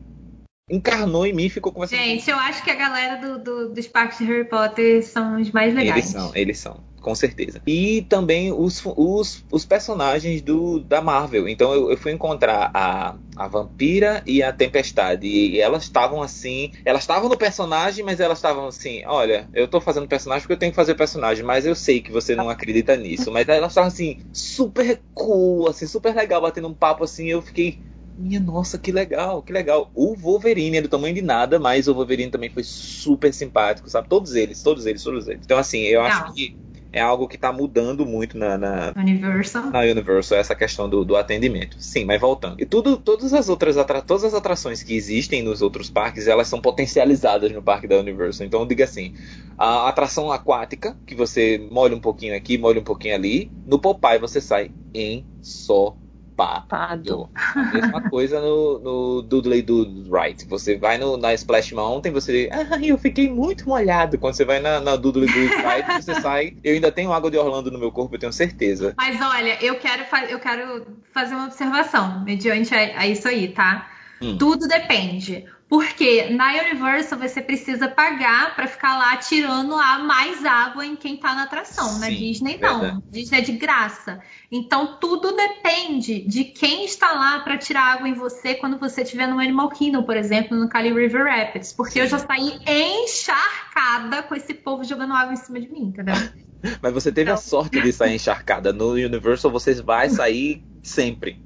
encarnou em mim e ficou conversando. Gente, eu acho que a galera do, do, dos parques de Harry Potter são os mais legais. Eles são, eles são, com certeza. E também os, os, os personagens do, da Marvel. Então eu, eu fui encontrar a, a Vampira e a Tempestade. E elas estavam assim. Elas estavam no personagem, mas elas estavam assim: olha, eu tô fazendo personagem porque eu tenho que fazer personagem, mas eu sei que você não acredita nisso. Mas elas estavam assim, super cool, assim, super legal, batendo um papo assim. Eu fiquei minha nossa, que legal, que legal. O Wolverine é do tamanho de nada, mas o Wolverine também foi super simpático, sabe? Todos eles, todos eles, todos eles. Então, assim, eu acho que é algo que está mudando muito na, na, Universal. na Universal, essa questão do, do, atendimento. Sim, mas voltando. E tudo, todas as outras atra todas as atrações que existem nos outros parques, elas são potencializadas no parque da Universal. Então, diga assim, a atração aquática, que você molha um pouquinho aqui, molha um pouquinho ali, no Popeye você sai em só Pado. A mesma coisa no, no Dudley Do Right. Você vai no, na Splash Mountain, você. Ah, eu fiquei muito molhado. Quando você vai na, na Dudley Do Right, você sai. Eu ainda tenho água de Orlando no meu corpo, eu tenho certeza. Mas olha, eu quero, eu quero fazer uma observação mediante a, a isso aí, tá? Hum. Tudo depende. Porque na Universal você precisa pagar para ficar lá tirando a mais água em quem tá na atração. Sim, na Disney não. Verdade. Disney é de graça. Então tudo depende de quem está lá para tirar água em você quando você estiver no Animal Kingdom, por exemplo, no Cali River Rapids. Porque Sim. eu já saí encharcada com esse povo jogando água em cima de mim, entendeu? Mas você teve então... a sorte de sair encharcada. No Universal você vai sair sempre.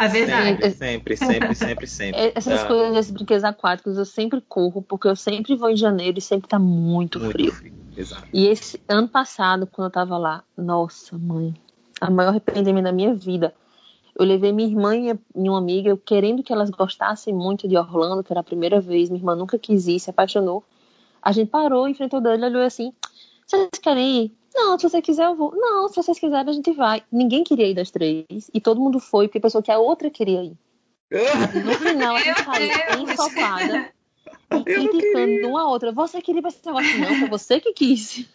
A verdade. Sempre, sempre, sempre, sempre. Essas ah. coisas desses brinquedos aquáticos eu sempre corro, porque eu sempre vou em janeiro e sempre tá muito, muito frio. frio. Exato. E esse ano passado, quando eu tava lá, nossa, mãe, a maior arrependimento da minha vida. Eu levei minha irmã e minha amiga, querendo que elas gostassem muito de Orlando, que era a primeira vez, minha irmã nunca quis ir, se apaixonou. A gente parou, enfrentou dele, olhou assim: vocês querem ir? Não, se você quiser, eu vou. Não, se vocês quiserem, a gente vai. Ninguém queria ir das três. E todo mundo foi, porque pensou que a outra queria ir. no final, a gente saiu ensopada e criticando uma a outra. Você queria esse negócio? Não, foi você que quis.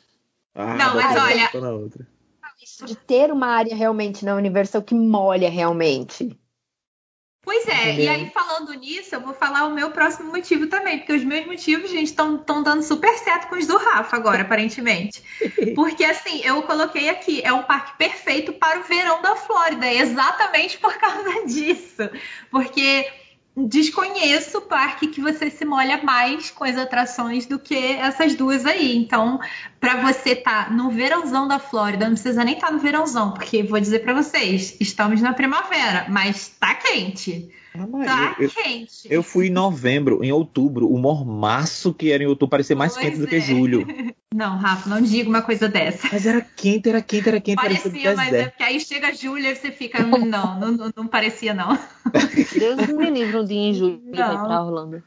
Ah, não, mas olha. Isso de ter uma área realmente na Universal que molha realmente. Pois é, Entendeu? e aí falando nisso, eu vou falar o meu próximo motivo também, porque os meus motivos, gente, estão dando super certo com os do Rafa agora, aparentemente. Porque assim, eu coloquei aqui, é um parque perfeito para o verão da Flórida, exatamente por causa disso. Porque desconheço o parque que você se molha mais com as atrações do que essas duas aí. Então, para você estar tá no verãozão da Flórida, não precisa nem estar tá no verãozão, porque vou dizer para vocês, estamos na primavera, mas tá quente. Ah, Tá eu, eu- quente. eu fui em novembro, em outubro, o mormaço que era em outubro parecia mais Pois quente do que é. julho. Não, Rafa, não diga uma coisa dessa. Mas era quente, era quente, era quente, parecia, Parecia, mas é porque aí chega julho e você fica. "Hum, Não, não, não, não parecia, não. Deus me livre um dia em julho ir Não. pra Orlando.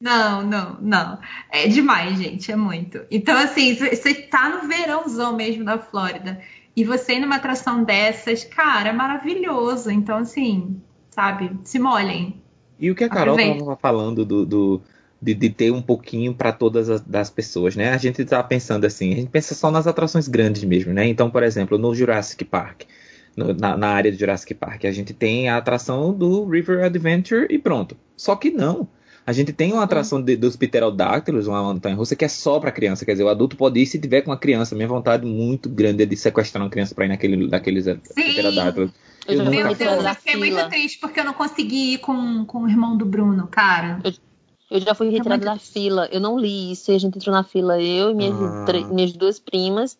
Não, não, não. É demais, gente, é muito. Então, assim, você você tá no verãozão mesmo da Flórida e você ir numa atração dessas, cara, é maravilhoso. Então, assim, sabe, se molhem. E o que a Carol estava falando do, do- de, de ter um pouquinho para todas as das pessoas, né? A gente tá pensando assim, a gente pensa só nas atrações grandes mesmo, né? Então, por exemplo, no Jurassic Park, no- na, na área do Jurassic Park, a gente tem a atração do River Adventure e pronto. Só que não. A gente tem uma atração de- dos pterodáctilos, uma montanha russa, que é só para criança. Quer dizer, o adulto pode ir se tiver com uma criança. Minha vontade muito grande é de sequestrar uma criança para ir naquele, naqueles pterodáctilos. Eu Eu Meu Deus, eu fiquei muito triste porque eu não consegui ir com, com o irmão do Bruno, cara. Eu já fui retirada muito da fila. Eu não li isso. E a gente entrou na fila, eu e minhas, Ah. minhas duas primas.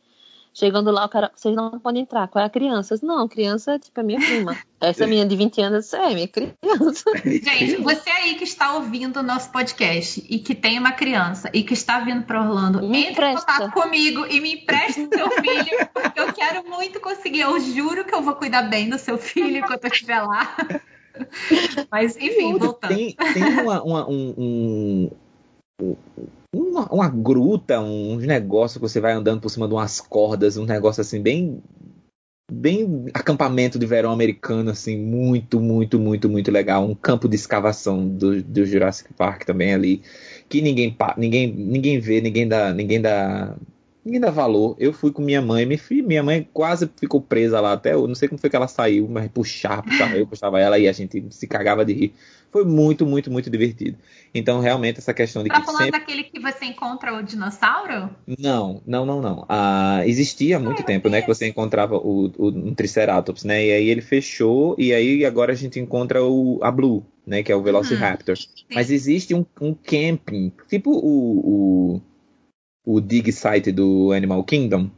Chegando lá, o cara, vocês não podem entrar. Qual é a criança? Não, criança, tipo, é minha prima. Essa menina de 20 anos, é minha criança. Gente, você aí que está ouvindo o nosso podcast e que tem uma criança e que está vindo para Orlando, Me entre em contato comigo e me empreste seu filho, porque eu quero muito conseguir. Eu juro que eu vou cuidar bem do seu filho enquanto eu estiver lá. Mas, enfim, voltando. Tem, tem uma, uma- um- um- uma, uma gruta, uns negócios que você vai andando por cima de umas cordas, um negócio assim, bem. Bem acampamento de verão americano, assim, muito, muito, muito, muito legal. Um campo de escavação do, do Jurassic Park também ali, que ninguém, ninguém, ninguém vê, ninguém dá, ninguém dá, ninguém dá valor. Eu fui com minha mãe, minha, filha, minha mãe quase ficou presa lá até, eu não sei como foi que ela saiu, mas puxava, puxava eu, puxava ela e a gente se cagava de rir. Foi muito, muito, muito divertido. Então, realmente, essa questão de Tá que falando sempre. daquele que você encontra o dinossauro? Não, não, não, não. Ah, existia há muito tempo, né, que você encontrava o, o um Triceratops, né? E aí ele fechou, e aí agora a gente encontra o, a Blue, né? Que é o Velociraptor. Mas existe um, um camping, tipo o, o, o dig site do Animal Kingdom,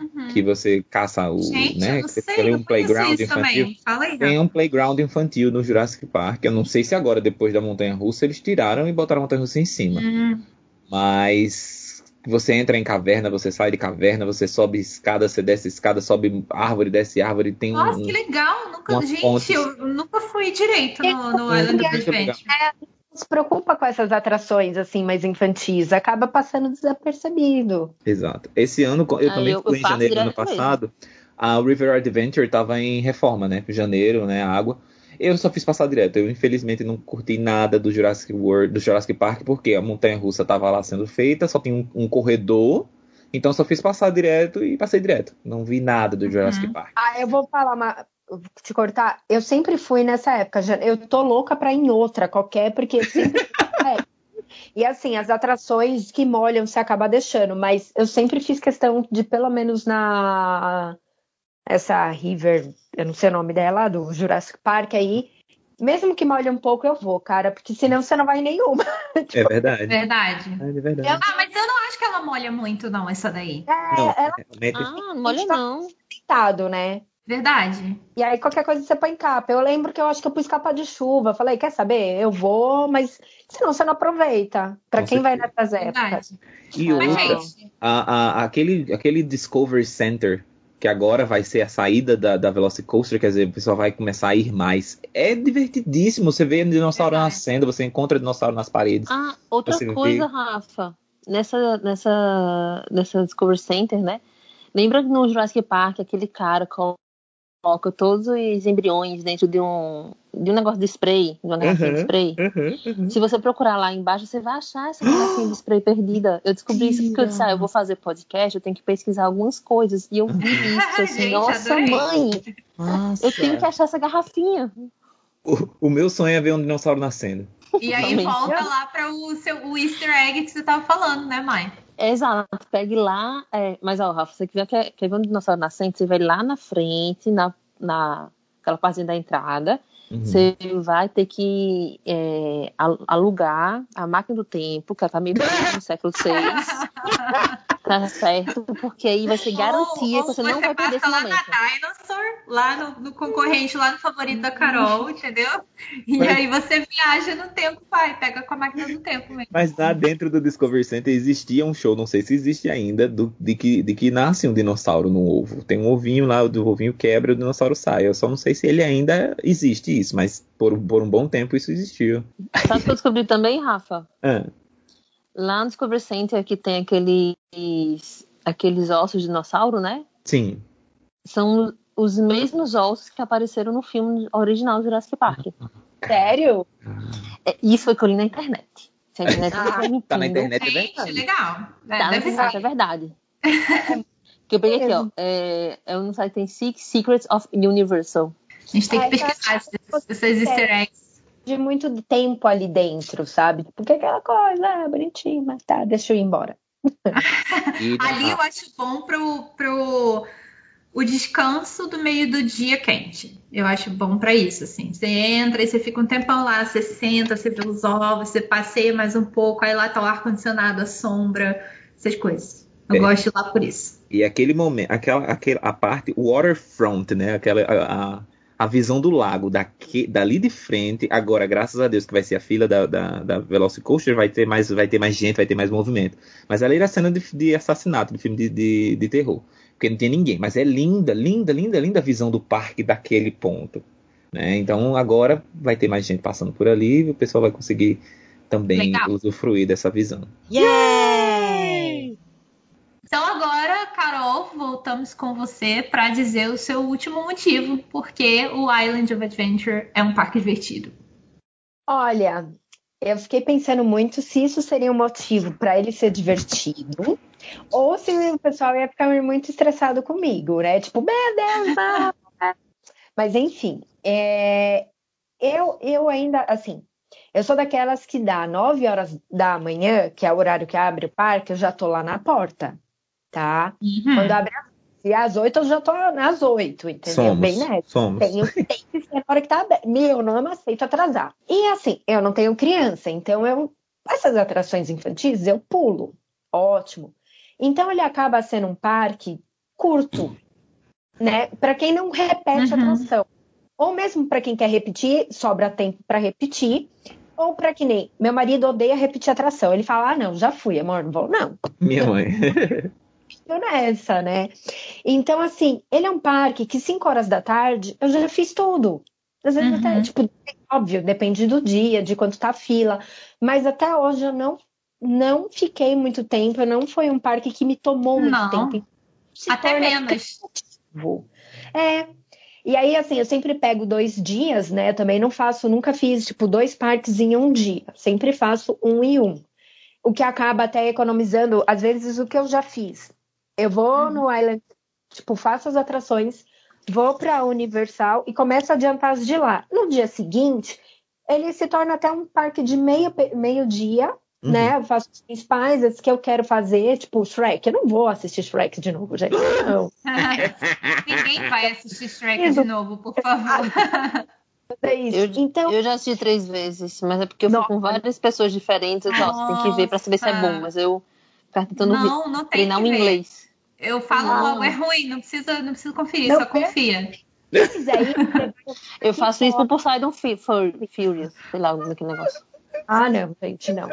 Uhum. que você caça o, Gente, né? eu não que você sei, eu um playground infantil. aí, Tem um playground infantil no Jurassic Park. Eu não sei se agora, depois da montanha russa, eles tiraram e botaram a montanha russa em cima. Hum, Mas você entra em caverna, você sai de caverna, você sobe escada, você desce escada, sobe árvore, desce árvore, tem um. Nossa, que legal! Nunca, gente, eu nunca fui direito no, no É, Island of muito legal. Adventure. Se preocupa com essas atrações assim mais infantis, acaba passando desapercebido. Exato. Esse ano, eu Ah, também eu- fui eu em janeiro do ano mesmo. passado. A River Adventure estava em reforma, né? Janeiro, né? A água. Eu só fiz passar direto. Eu infelizmente não curti nada do Jurassic World, do Jurassic Park, porque a montanha russa estava lá sendo feita, só tinha um, um corredor. Então só fiz passar direto e passei direto. Não vi nada do Jurassic Uhum. Park. Ah, eu vou falar uma. Te cortar, eu sempre fui nessa época. já- Eu tô louca pra ir em outra qualquer, porque sempre. é. E assim, as atrações que molham você acaba deixando, mas eu sempre fiz questão de, pelo menos na. Essa River, eu não sei o nome dela, do Jurassic Park aí. Mesmo que molhe um pouco, eu vou, cara, porque senão você não vai em nenhuma. É verdade. Verdade. É de verdade. Ah, mas eu não acho que ela molha muito, não, essa daí. É, Não, ela realmente. Ah, não molha não. deitado, né? Verdade. E aí qualquer coisa você põe capa. Eu lembro que eu acho que eu pus capa de chuva. Falei, quer saber? Eu vou, mas senão você não aproveita. Pra Com quem vai certeza. nessas épocas. Verdade. E Mas, outra, a- a- aquele, aquele Discovery Center, que agora vai ser a saída da, da Velocicoaster, quer dizer, o pessoal vai começar a ir mais. É divertidíssimo. Você vê dinossauro Verdade. nascendo, você encontra dinossauro nas paredes. Ah, outra Você vê- coisa, Rafa. Nessa, nessa, nessa Discovery Center, né? Lembra que no Jurassic Park aquele cara coloca todos os embriões dentro de um, de um negócio de spray, de uma garrafinha de Uhum. spray? Se você procurar lá embaixo, você vai achar essa garrafinha de spray perdida. Eu descobri isso porque eu disse, ah, eu vou fazer podcast, eu tenho que pesquisar algumas coisas. E eu vi isso, assim, Gente, nossa adorei. mãe, Nossa. eu tenho que achar essa garrafinha. O, o meu sonho é ver um dinossauro nascendo. E aí volta lá para o seu o easter egg que você tava falando, né, mãe? Exato, pegue lá. é, mas, ó, Rafa, você quer, quer, quer ver um dinossauro nascente? Você vai lá na frente, na, na aquela partezinha da entrada. Uhum. Você vai ter que é, al- alugar a máquina do tempo, que ela tá meio no século VI. Tá certo? Porque aí vai ser garantia Ou- que você ou não vai perder esse passa lá momento. na Dinosaur, lá no, no concorrente, lá no favorito da Carol, entendeu? E Mas- aí você viaja no tempo, vai, pega com a máquina do tempo mesmo. Mas lá dentro do Discovery Center existia um show, não sei se existe ainda, do- de, que, de que nasce um dinossauro no ovo. Tem um ovinho lá, o ovinho quebra e o dinossauro sai. Eu só não sei se ele ainda existe isso, mas por, por um bom tempo isso existiu. Sabe o que eu descobri também, Rafa? Ah, Lá no Discovery Center que tem aqueles, aqueles ossos de dinossauro, né? sim. São os mesmos ossos que apareceram no filme original Jurassic Park. Sério? É, Isso foi que eu li na internet. Se a internet não estiver mentindo, Tá na internet, é Gente, verdade. legal. É, Tá na deve internet, ser. é verdade. que eu peguei aqui, ó. É, é um site que tem Six Secrets of Universal. A gente tem que então, pesquisar esses, esses easter eggs. De muito tempo ali dentro, sabe? Porque aquela coisa, ah, bonitinho, mas tá, deixa eu ir embora. Ali eu acho bom pro, pro o descanso do meio do dia quente. Eu acho bom pra isso, assim. Você entra e você fica um tempão lá, você senta, você vê os ovos, você passeia mais um pouco, aí lá tá o ar-condicionado, a sombra, essas coisas. Eu É. gosto de ir lá por isso. E aquele momento, aquela, aquela a parte waterfront, né? Aquela a, a, a visão do lago daqui, dali de frente. Agora, graças a Deus que vai ser a fila da, da, da Velocicoaster, vai ter mais, vai ter mais gente, vai ter mais movimento. Mas ali era a cena de, de assassinato, de filme de, de, de terror, porque não tem ninguém. Mas é linda, linda, linda, linda a visão do parque daquele ponto. Né? Então agora vai ter mais gente passando por ali e o pessoal vai conseguir também Legal. usufruir dessa visão. Então agora, Voltamos com você para dizer o seu último motivo, porque o Island of Adventure é um parque divertido. Olha, eu fiquei pensando muito se isso seria um motivo para ele ser divertido, ou se o pessoal ia ficar muito estressado comigo, né? Tipo, meu Deus, não. Mas enfim, é, eu, eu ainda, assim, eu sou daquelas que dá 9 horas da manhã, que é o horário que abre o parque, eu já tô lá na porta, tá? Uhum. Quando abre às- e às 8 eu já tô nas 8, entendeu? Somos, Bem nessa. somos. Tenho, tem que ser na hora que tá aberto. Meu, não aceito atrasar. E assim, eu não tenho criança, então eu. Essas atrações infantis eu pulo. Ótimo. Então ele acaba sendo um parque curto, né? Para quem não repete a Uhum. atração. Ou mesmo para quem quer repetir, sobra tempo para repetir. Ou para que nem. Meu marido odeia repetir atração. Ele fala: ah, não, já fui, amor, não vou, não Minha mãe. nessa, né? Então, assim, ele é um parque que 5 horas da tarde eu já fiz tudo. Às vezes Uhum. até, tipo, óbvio, depende do dia, de quanto tá a fila. Mas até hoje eu não, não fiquei muito tempo, não foi um parque que me tomou muito Não. tempo. Se Até menos. cansativo. É. E aí, assim, eu sempre pego dois dias, né? Eu também não faço, nunca fiz, tipo, dois parques em um dia. Sempre faço um e um. O que acaba até economizando, às vezes, o que eu já fiz. Eu vou no Island, tipo, faço as atrações, vou pra Universal e começo a adiantar as de lá. No dia seguinte, ele se torna até um parque de meio, meio dia, Uhum. né? Eu faço os principais, as que eu quero fazer, tipo, Shrek. Eu não vou assistir Shrek de novo, gente. Não. Ninguém vai assistir Shrek Isso. de novo, por favor. É. Eu, então, eu já assisti três vezes, mas é porque eu fui Nossa. com várias pessoas diferentes. Ó, você tem que ver pra saber se é bom. Nossa. Mas eu ficava tentando ver- Não, não tem treinar o ver. inglês. Eu falo Não. logo, é ruim, não precisa, não precisa conferir, Não só confia. se quiser ir, Eu faço isso pro Poseidon Fu- Fu- Furious. Sei lá o nome daquele negócio. Ah, não, gente, não.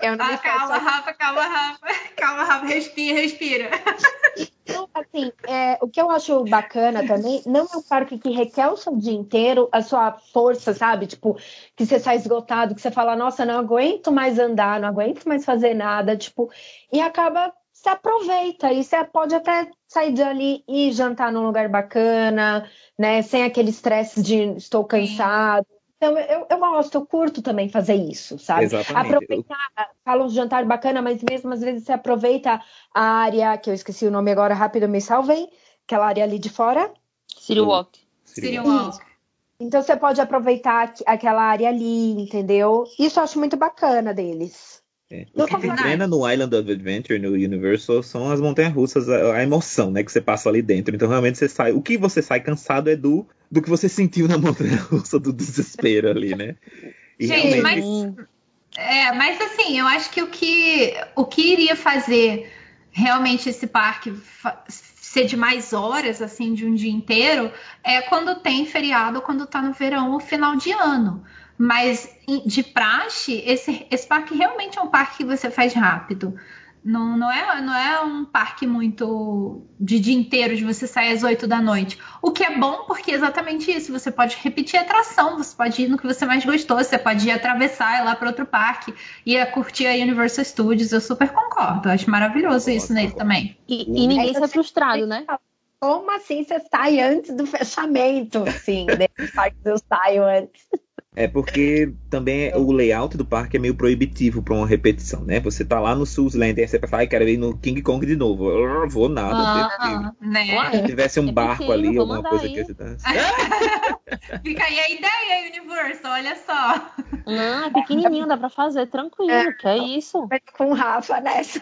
Eu não Ah, calma, faço Rafa, calma, Rafa. Calma, Rafa, respira, respira. Então, assim, é, o que eu acho bacana também, não é um parque que requer o seu dia inteiro, a sua força, sabe? Tipo, que você sai esgotado, que você fala, nossa, não aguento mais andar, não aguento mais fazer nada, tipo, e acaba, se aproveita, e você pode até sair dali e jantar num lugar bacana, né? Sem aquele estresse de estou cansado. Então, eu, eu gosto, eu curto também fazer isso, sabe? Exatamente. Aproveitar, fala um jantar bacana, mas mesmo às vezes você aproveita a área, que eu esqueci o nome agora, rápido me salvem, aquela área ali de fora. City Walk. City Walk. Então você pode aproveitar aquela área ali, entendeu? Isso eu acho muito bacana deles. É. O que drena no Island of Adventure, no Universal, são as montanhas russas, a, a, emoção, né, que você passa ali dentro. Então realmente você sai. O que você sai cansado é do, do que você sentiu na montanha russa, do desespero ali, né? E Gente, realmente... mas. É, mas assim, eu acho que o que, o que iria fazer realmente esse parque ser de mais horas, assim, de um dia inteiro, é quando tem feriado, quando tá no verão ou final de ano. Mas de praxe, esse, esse parque realmente é um parque que você faz rápido. Não, não, é, não é um parque muito de dia inteiro, de você sair às 8 da noite. O que é bom, porque é exatamente isso. Você pode repetir a atração, você pode ir no que você mais gostou, você pode ir atravessar ir lá para outro parque e curtir a Universal Studios. Eu super concordo. Eu acho maravilhoso isso nele também. E, e ninguém sai frustrado, né? Como assim você sai antes do fechamento? Sim, nesse parque eu saio antes. É porque também o layout do parque é meio proibitivo para uma repetição, né? Você tá lá no Land e você pensa, ai, quero ir no King Kong de novo. Eu vou nada. Ah, né? Se tivesse um é barco ali, alguma coisa aí. que ajudasse. Fica aí a ideia, Universal, olha só. Não, é pequenininho, dá pra fazer, tranquilo, é, que é isso. Com o Rafa nessa.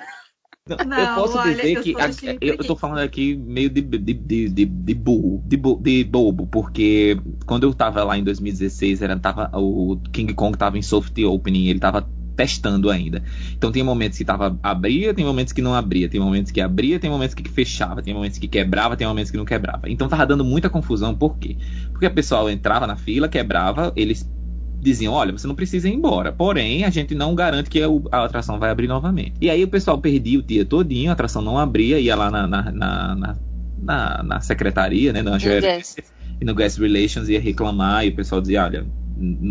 Não, não, eu posso olha, dizer eu que a, eu tô falando aqui meio de, de, de, de, de burro, de, de bobo, porque quando eu tava lá em 2016, era, tava, o King Kong tava em soft opening, ele tava testando ainda. Então tem momentos que tava abria, tem momentos que não abria, tem momentos que abria, tem momentos que fechava, tem momentos que quebrava, tem momentos que não quebrava. Então tava dando muita confusão, por quê? Porque a pessoa entrava na fila, quebrava, eles diziam: olha, você não precisa ir embora. Porém, a gente não garante que a, atração vai abrir novamente. E aí o pessoal perdia o dia todinho, a atração não abria, ia lá na, na, na, na, na secretaria, né? Na gerência, e no Guest Relations ia reclamar, e o pessoal dizia: olha,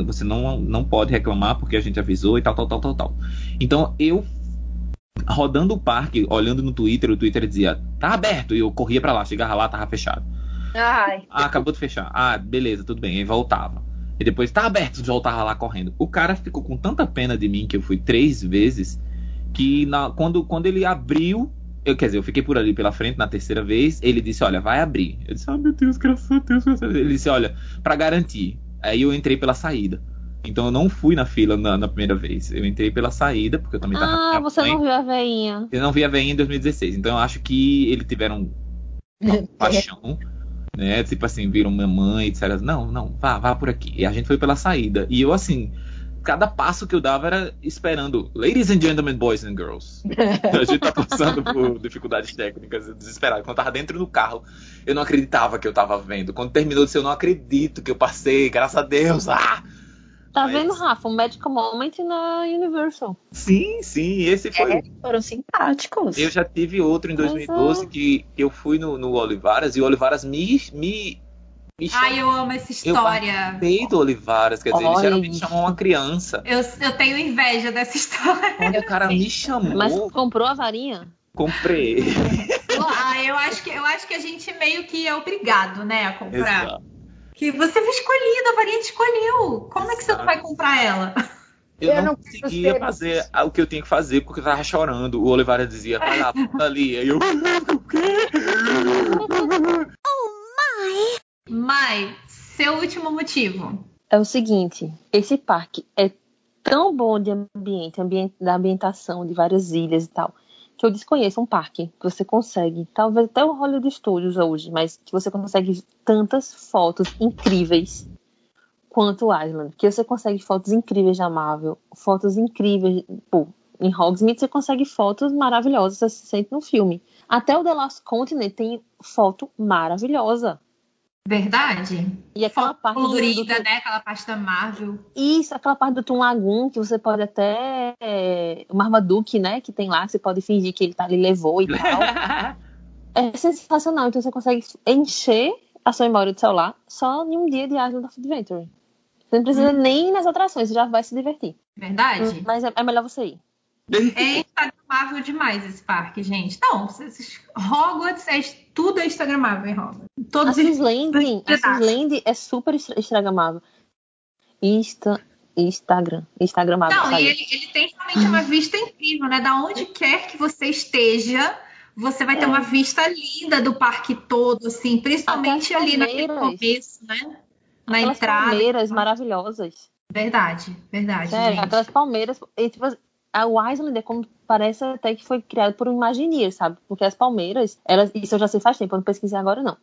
você não, não pode reclamar porque a gente avisou e tal, tal, tal, tal, tal. Então eu rodando o parque, olhando no Twitter, o Twitter dizia, tá aberto, e eu corria para lá, chegava lá, tava fechado. Ai. Ah, acabou de fechar. Ah, beleza, tudo bem. E voltava. E depois tá aberto, voltava lá correndo. O cara ficou com tanta pena de mim que eu fui três vezes que na, quando, quando ele abriu, eu quer dizer, eu fiquei por ali pela frente na terceira vez, ele disse, olha, vai abrir. Eu disse, ah, meu Deus, graças a Deus, graças a Deus. Ele disse, olha, para garantir. Aí eu entrei pela saída. Então eu não fui na fila na, na, primeira vez. Eu entrei pela saída, porque eu também tava. Ah, você mãe. não viu a veinha. Eu não vi a veinha em 2016. Então eu acho que eles tiveram paixão né? Tipo assim, viram minha mãe e disseram, não, não, vá, vá por aqui. E a gente foi pela saída. E eu, assim, cada passo que eu dava era esperando, ladies and gentlemen, boys and girls. a gente tá passando por dificuldades técnicas, desesperado. Quando eu tava dentro do carro, eu não acreditava que eu tava vendo. Quando terminou de eu não acredito que eu passei, graças a Deus. Ah! Tá Mas... vendo, Rafa? Um Magical Moment na Universal. Sim, sim, esse foi. É, foram simpáticos. Eu já tive outro em 2012 é. que eu fui no, no Olivaras e o Olivaras me. me me Ai, eu amo essa história. Eu do Olivaras, quer dizer, Olha, ele geralmente chamam uma criança. Eu, eu tenho inveja dessa história. Olha, o cara me chamou. Mas comprou a varinha? Comprei. ah, eu acho que eu acho que a gente meio que é obrigado, né, a comprar. Exato. Que você foi escolhido, a variante escolheu. Como é que você não vai comprar ela? Eu, eu não, não conseguia fazer o que eu tinha que fazer porque eu tava chorando. O Oliveira dizia, vai lá, ali. Aí eu. oh my! Mai, seu último motivo. É o seguinte: esse parque é tão bom de ambiente, ambiente da ambientação de várias ilhas e tal, que eu desconheço um parque que você consegue, talvez até o Hollywood Studios hoje, mas que você consegue tantas fotos incríveis quanto o Island, que você consegue fotos incríveis da Marvel, fotos incríveis, pô, em Hogsmeade você consegue fotos maravilhosas, você se sente no filme. Até o The Last Continent tem foto maravilhosa. Verdade. E aquela Foto parte colorida, do, né? Aquela parte da Marvel. Isso, aquela parte do Tom Lagoon, que você pode até. É, o Marmaduke, né? Que tem lá, que você pode fingir que ele tá ali levou e tal. é sensacional. Então você consegue encher a sua memória do celular só em um dia de Island of Adventure. Você não precisa hum. nem ir nas atrações, você já vai se divertir. Verdade. Mas é, é melhor você ir. É instagramável demais esse parque, gente. Não, Hogwarts é tudo é instagramável em Hogwarts. Todos a Susland, a é super instagramável. Insta, Instagram, instagramável. Não, e ele, ele, tem realmente uma vista incrível, né? Da onde quer que você esteja, você vai ter é. uma vista linda do parque todo, assim, principalmente ali naquele começo, né? na Aquelas entrada. palmeiras maravilhosas. Verdade, verdade. Sério, gente. aquelas palmeiras. e, tipo, a Wiseland é como parece até que foi criado por um Imagineer, sabe? Porque as palmeiras, elas, isso eu já sei faz tempo, eu não pesquisei agora não.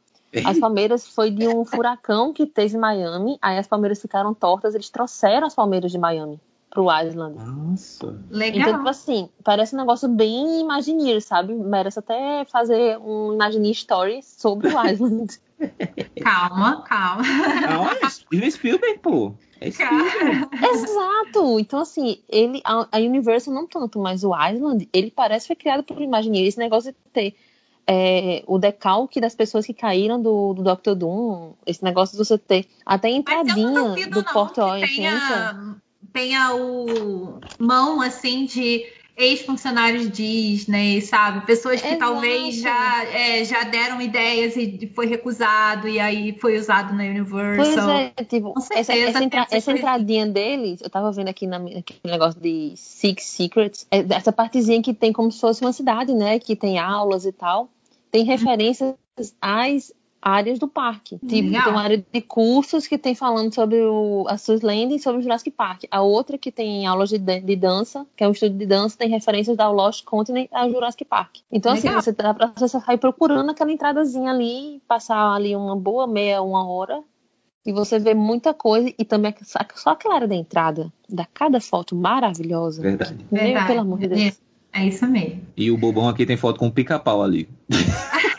As palmeiras foi de um furacão que teve em Miami, aí as palmeiras ficaram tortas, eles trouxeram as palmeiras de Miami pro Island. Nossa. Legal. Então, tipo assim, parece um negócio bem Imagineer, sabe? Merece até fazer um Imagineer Story sobre o Island. Calma, calma. Ah, olha, Steven Spielberg, pô. É. Exato! Então, assim, ele, a, a Universal não tanto, mas o Island, ele parece que foi criado por Imagineer. Esse negócio de ter é, o decalque das pessoas que caíram do, do Doctor Doom, esse negócio de você ter até a Mas eu não entradinha duvido do não Porto 80. Tenha, o mão assim de ex-funcionários Disney, sabe? Pessoas que Exato. talvez já, é, já deram ideias e foi recusado e aí foi usado na Pois Universal. é, tipo, essa, certeza essa, tem entra- essa entradinha deles, eu tava vendo aqui na, naquele negócio de Six Secrets, é, essa partezinha que tem como se fosse uma cidade, né? Que tem aulas e tal. Tem referências às áreas do parque. Tipo, Legal. tem uma área de cursos que tem falando sobre o, a Suzy Landing e sobre o Jurassic Park. A outra que tem aulas de, de dança, que é um estudo de dança, tem referências da Lost Continent ao Jurassic Park. Então, assim, Legal. você dá pra você sair procurando aquela entradazinha ali, passar ali uma boa meia, uma hora, e você vê muita coisa e também só só aquela área da entrada dá cada foto maravilhosa. Verdade. Meu, Verdade. pelo amor de Deus. É, é isso mesmo. E o Bobão aqui tem foto com o pica-pau ali.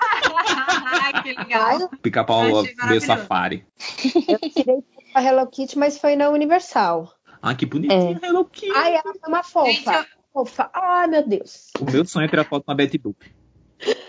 Ai, legal. Pica-pau maravilhoso. safari. Eu tirei a Hello Kitty, mas foi na Universal. Ah, que bonitinho, Hello Kitty. Ai, ela foi uma fofa. Gente, eu- Fofa. Ai, meu Deus. O meu sonho é tirar foto com a Betty Boop.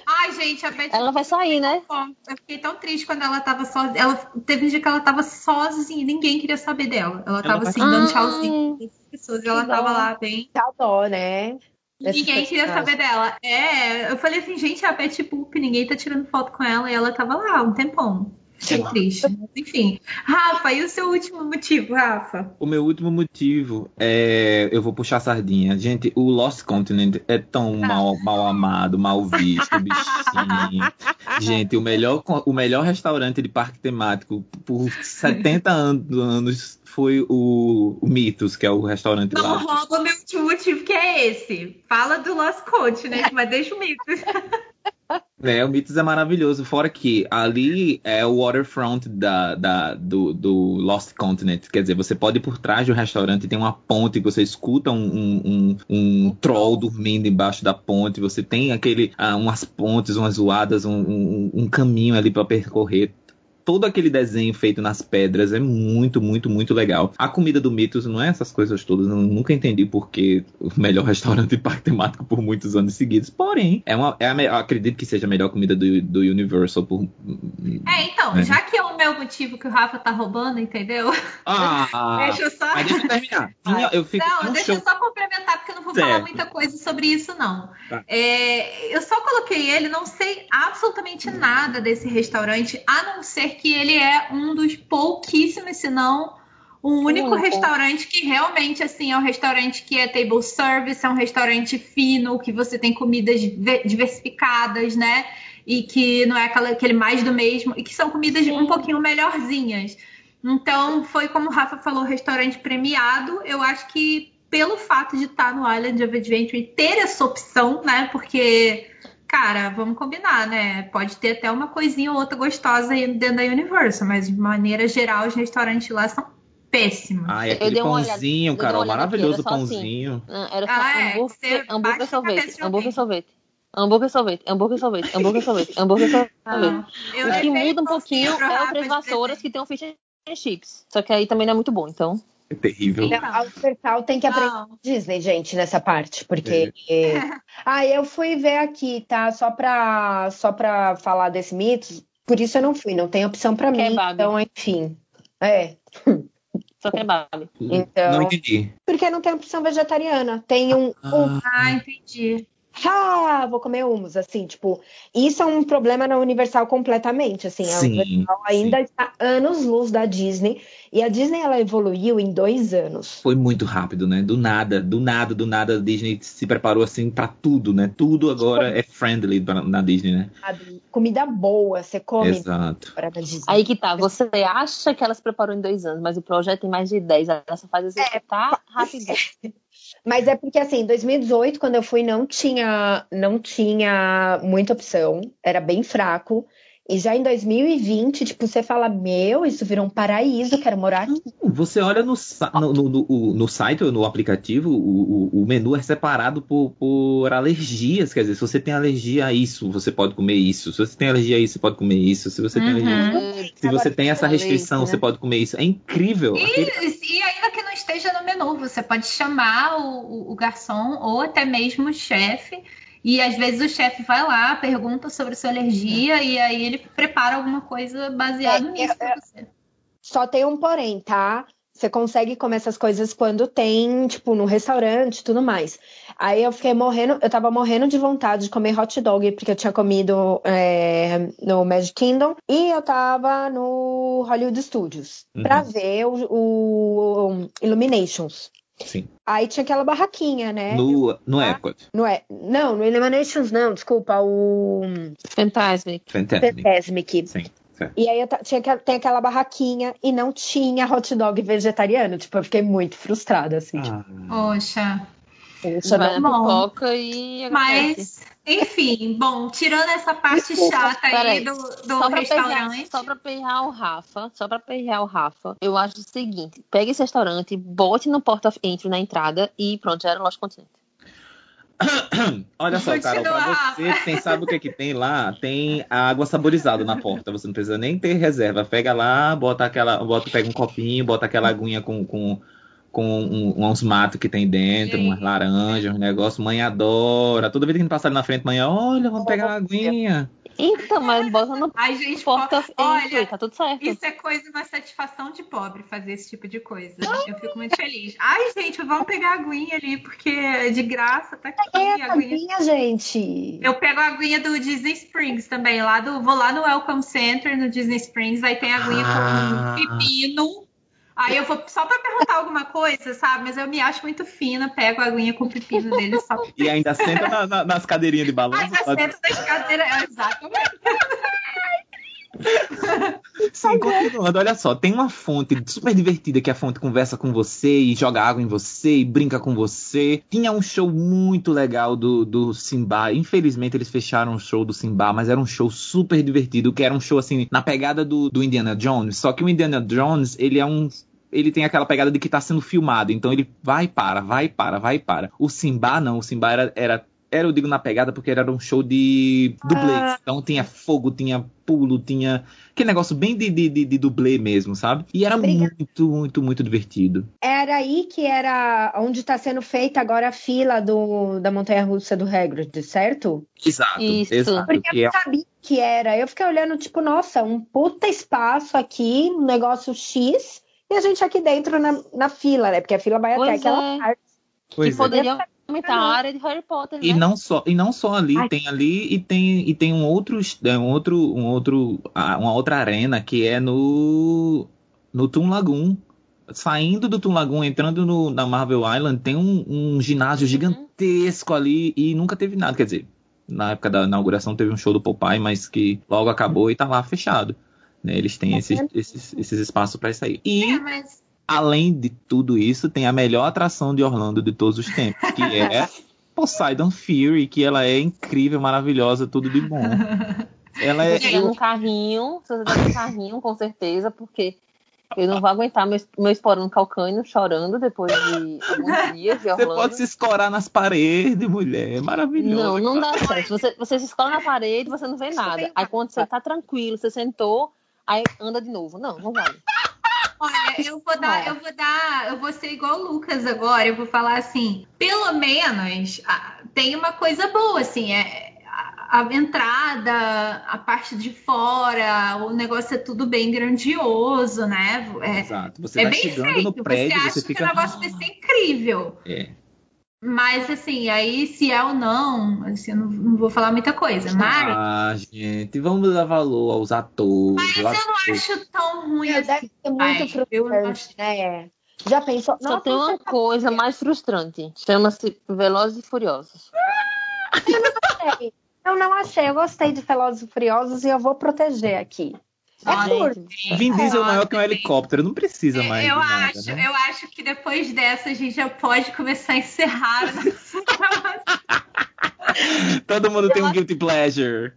Ai, gente, a Betty Ela vai sair, né? Eu fiquei tão triste quando ela tava sozinha. Ela teve um dia que ela tava sozinha, ninguém queria saber dela. Ela tava vai- assim, dando Ai, tchauzinho pra pessoas e ela tava lá bem. Dá dó, né? Essa Ninguém queria saber dela. É, eu falei assim, gente, é a Betty Boop, ninguém tá tirando foto com ela e ela tava lá um tempão. Fiquei triste. Mas, Enfim. Rafa, e o seu último motivo, Rafa? O meu último motivo é. Eu vou puxar a sardinha. Gente, o Lost Continent é tão mal, mal amado, mal visto, bichinho. Gente, o melhor, o melhor restaurante de parque temático por 70 an- anos foi o, o Mitos, que é o restaurante Não lá. rouba o meu último motivo, que é esse. Fala do Lost Continent, mas deixa o mito. É, o Mitos é maravilhoso. Fora que ali é o waterfront da, da- do, do Lost Continent. Quer dizer, você pode ir por trás do restaurante, tem uma ponte que você escuta um, um, um- um troll dormindo embaixo da ponte. Você tem aquele ah, umas pontes, umas zoadas, um, um- um caminho ali para percorrer. Todo aquele desenho feito nas pedras é muito, muito, muito legal. A comida do Mitos não é essas coisas todas. Eu nunca entendi porque o melhor restaurante de parque temático por muitos anos seguidos. Porém, é uma, é a eu acredito que seja a melhor comida do, do Universal por. É, então, É. já que é o motivo que o Rafa tá roubando, entendeu? Ah! deixa eu só. Mas deixa eu terminar. Eu fico Não, deixa eu show- só complementar, porque eu não vou Certo. falar muita coisa sobre isso, não. Tá. É, eu só coloquei ele, não sei absolutamente nada desse restaurante, a não ser que ele é um dos pouquíssimos, se não o único Único. restaurante que realmente, assim, é um restaurante que é table service, é um restaurante fino, que você tem comidas ve- diversificadas, né? E que não é aquela- aquele mais do mesmo, e que são comidas Sim. um pouquinho melhorzinhas. Então, foi como o Rafa falou, restaurante premiado. Eu acho que pelo fato de estar no Island of Adventure e ter essa opção, né? Porque, cara, vamos combinar, né? Pode ter até uma coisinha ou outra gostosa aí dentro da Universal, mas de maneira geral, os restaurantes lá são péssimos. Ai, Eu aquele pãozinho, olhada aqui, maravilhoso assim. pãozinho. Ah, Era só Ah, é, hambúrguer, você bate hambúrguer sorvete, hambúrguer sorvete. Hambúrguer sorvete, hambúrguer sorvete, hambúrguer sorvete, hambúrguer sorvete. Ah, O que muda um pouquinho pro é o Três de Vassouras que tem um fish and chips. Só que aí também não é muito bom, então. É terrível. Sim. A Universal tem que aprender Não. Disney, gente, nessa parte, porque. ah, eu fui ver aqui, tá? Só pra, só pra falar desse mito, por isso eu não fui, não tem opção pra mim. Kebab. Então, enfim. É. Só kebab. Então- Não entendi. Porque não tem opção vegetariana. Tem um. um- Ah, entendi. Ah, vou comer humus, assim, tipo, isso é um problema na Universal completamente, assim, a Sim, Universal ainda sim. está anos-luz da Disney, e a Disney, ela evoluiu em dois anos. Foi muito rápido, né? Do nada, do nada, do nada, a Disney se preparou assim pra tudo, né? Tudo agora é friendly pra- na Disney, né? Comida boa, você come Exato. fora da Disney. Aí que tá, você acha que ela se preparou em dois anos, mas o projeto tem mais de dez. Ela só faz executar rapidinho. Mas é porque assim, em 2018, quando eu fui, não tinha, não tinha muita opção, era bem fraco. E já em 2020, tipo, você fala, meu, isso virou um paraíso, quero morar aqui. Você olha no, no, no- no- site ou no aplicativo, o, o- o menu é separado por, por alergias. Quer dizer, se você tem alergia a isso, você pode comer isso. Se você tem alergia a isso, você pode comer isso. Se você tem Uhum. alergia. Se você tem essa restrição, né? você pode comer isso. É incrível. Aquele- E, e ainda que esteja no menu, você pode chamar o, o- garçom ou até mesmo o chefe. E às vezes o chefe vai lá, pergunta sobre sua alergia e aí ele prepara alguma coisa baseada É, nisso pra você. Só tem um porém, tá? Você consegue comer essas coisas quando tem, tipo, no restaurante e tudo mais. Aí eu fiquei morrendo, eu tava morrendo de vontade de comer hot dog, porque eu tinha comido é, no Magic Kingdom, e eu tava no Hollywood Studios Uhum. pra ver o, o Illuminations. Sim. Aí tinha aquela barraquinha, né? No, no. Epcot. Não é? Não, no Illuminations não, desculpa, o Fantasmic. Fantasmic. Sim. certo. E aí tinha, que- tem aquela barraquinha e não tinha hot dog vegetariano. Tipo, eu fiquei muito frustrada, assim. Ah. Poxa. Isso Vai bom. pipoca e. Mas, enfim, bom, tirando essa parte Desculpa, chata aí do, do Só restaurante. só pra perrear o Rafa, só pra perrear o Rafa, eu acho o seguinte: pegue esse restaurante, bote no Port of Entry na entrada e pronto, já era Lost Continent. Olha só, Carol, pra você que tem, sabe o que, que tem lá? Tem a água saborizada na porta. Você não precisa nem ter reserva. Pega lá, bota aquela. Bota, pega um copinho, bota aquela aguinha com, com, com um- uns matos que tem dentro, umas laranjas, um negócio. Mãe adora. Toda vez que a gente passa ali na frente, mãe, olha, vamos pegar uma aguinha. Então, mas bota no Ai, gente, Port po- of Entry, olha, tá tudo certo. Isso é coisa, uma satisfação de pobre fazer esse tipo de coisa. Eu fico muito feliz. Ai, gente, vamos pegar a aguinha ali, porque é de graça, tá aqui É, a aguinha. tadinha, gente. Eu pego a aguinha do Disney Springs também, lá do, vou lá no Welcome Center, no Disney Springs, aí tem a aguinha Ah. com pepino. Aí eu vou só pra perguntar alguma coisa, sabe? Mas eu me acho muito fina, pego a aguinha com pepino dele só. E ainda senta na- na- nas cadeirinhas de balanço. Ai, já sento das cadeiras. É, Exatamente. Sim, continuando, olha só, tem uma fonte super divertida que a fonte conversa com você e joga água em você e brinca com você. Tinha um show muito legal do, do Simba. Infelizmente eles fecharam o show do Simba, mas era um show super divertido, que era um show assim, na pegada do, do Indiana Jones. Só que o Indiana Jones, ele é um. Ele tem aquela pegada de que tá sendo filmado, então ele vai e para, vai e para, vai e para. O Simba não, o Simba era, era era, eu digo, na pegada, porque era um show de dublês. Ah. Então tinha fogo, tinha pulo, tinha. Aquele negócio bem de, de, de, de dublê mesmo, sabe? E era Obrigada. muito, muito, muito divertido. Era aí que era onde tá sendo feita agora a fila do, da montanha-russa do Hagrid, certo? Exato, Isso. exato. Porque Que eu é- não sabia que era. Eu fiquei olhando, tipo, nossa, um puta espaço aqui, um negócio X, e a gente aqui dentro na, na fila, né? Porque a fila vai Pois até aquela é. parte. Pois que é. poderia aumentar a área de Harry Potter, né? E não só, e não só ali, Ai. tem ali e tem, e tem um outro, é, um outro, um outro, uma outra arena que é no no Toon Lagoon. Saindo do Toon Lagoon, entrando no, na Marvel Island, tem um, um ginásio gigantesco ali e nunca teve nada. Quer dizer, na época da inauguração teve um show do Popeye, mas que logo acabou e tá lá fechado. né? Eles têm esses, esses, esses espaços para isso aí. E É, mas além de tudo isso, tem a melhor atração de Orlando de todos os tempos, que é Poseidon Fury, que ela é incrível, maravilhosa, tudo de bom. Ela é. Se você der no carrinho, se você der no carrinho, com certeza, porque eu não vou aguentar meu, meu esporão calcânio chorando depois de alguns dias de Você Orlando. pode se escorar nas paredes, mulher. É maravilhoso. Não, não dá certo. Você, você se escola na parede, você não vê nada. Aí quando você tá tranquilo, você sentou, aí anda de novo. Não, não vale. Olha, eu vou dar, eu vou dar, eu vou ser igual o Lucas agora, eu vou falar assim, pelo menos ah, tem uma coisa boa, assim, é a, entrada, a parte de fora, o negócio é tudo bem grandioso, né? É, Exato. Você é vai bem chegando feito. no prédio, você acha você que fica. o negócio vai ser incrível. É. Mas assim, aí se é ou não, assim, eu não, não vou falar muita coisa. Mas, Ah, gente, vamos dar valor aos atores. mas eu não acho tão ruim Meu, assim. deve ser muito eu não frustrante, né? Já pensou? Só Nossa, tem uma tá coisa mais frustrante. Chama-se Velozes e Furiosos. achei. Eu não achei. Eu gostei de Velozes e Furiosos e eu vou proteger aqui. É curto. Vin Diesel é maior que um helicóptero, não precisa mais eu nada, acho, né? eu acho que depois dessa a gente já pode começar a encerrar. Todo mundo tem um guilty pleasure.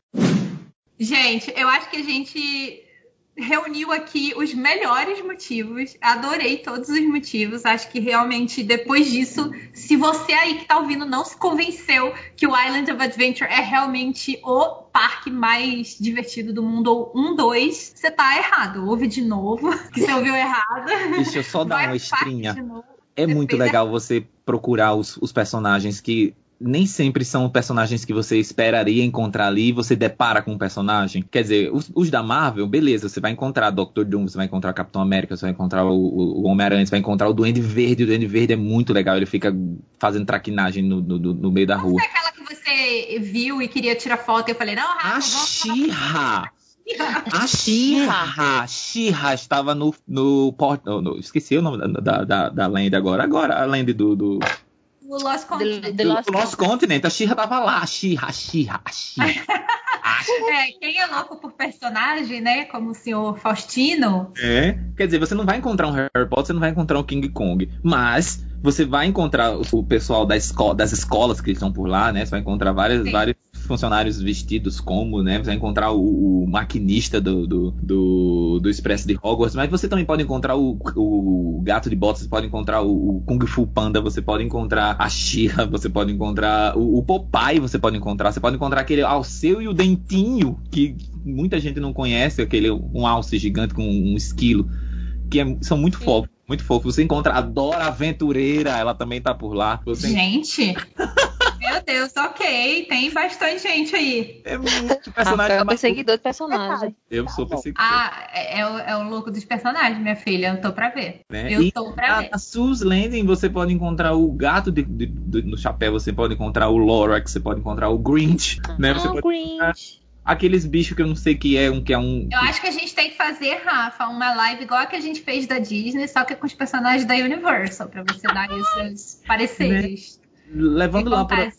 Gente, eu acho que a gente reuniu aqui os melhores motivos. Adorei todos os motivos. Acho que realmente depois disso, se você aí que tá ouvindo não se convenceu que o Island of Adventure é realmente o parque mais divertido do mundo, ou um, dois, você tá errado. Ouve de novo, que você ouviu errado. Deixa eu só dar Vai uma estrinha. É muito legal você procurar os, os personagens que nem sempre são personagens que você esperaria encontrar ali e você depara com um personagem. Quer dizer, os, os da Marvel, beleza, você vai encontrar Doctor Doom, você vai encontrar Capitão América, você vai encontrar o, o- Homem-Aranha, você vai encontrar o Duende Verde. O Duende Verde é muito legal, ele fica fazendo traquinagem no, no- no- meio da rua. É aquela que você viu e queria tirar foto e eu falei, não, Rafa, A Xirra! A Xirra! Xirra estava no, no, no- no- Esqueci o nome da, da, da, da land agora. Agora, a land do, do, o Lost Continent. The- The Lost Lost Continent. A Xirra tava lá. A Xirra, a Xirra, a Xirra. É, quem é louco por personagem, né? Como o senhor Faustino. É. Quer dizer, você não vai encontrar um Harry Potter, você não vai encontrar um King Kong. Mas você vai encontrar o, pessoal da esco das escolas que estão por lá, né? Você vai encontrar várias, Sim. vários funcionários vestidos como, né? Você vai encontrar o, o maquinista do, do, do, do Expresso de Hogwarts, mas você também pode encontrar o, o gato de botas, você pode encontrar o, o Kung Fu Panda, você pode encontrar a Shira, você pode encontrar o, o Popeye, você pode encontrar, você pode encontrar aquele Alceu e o Dentinho, que muita gente não conhece, aquele um alce gigante com um esquilo que é- são muito fofos, muito fofos. Você encontra a Dora Aventureira, ela também tá por lá. Você Gente. Meu Deus, ok. Tem bastante gente aí. é muito personagem. é maluco. perseguidor de personagem. Eu sou perseguidor. Ah, é, é o, é o louco dos personagens, minha filha. Eu tô pra ver. né? Eu E tô pra a, ver. a Sue's Landing você pode encontrar o gato de- de- de- no chapéu, você pode encontrar o Lorax, você pode encontrar o Grinch, né? Você Ah, pode Grinch. Aqueles bichos que eu não sei que é um que é um Eu acho que a gente tem que fazer, Rafa, uma live igual a que a gente fez da Disney, só que com os personagens da Universal, pra você dar seus pareceres. levando e lá pra,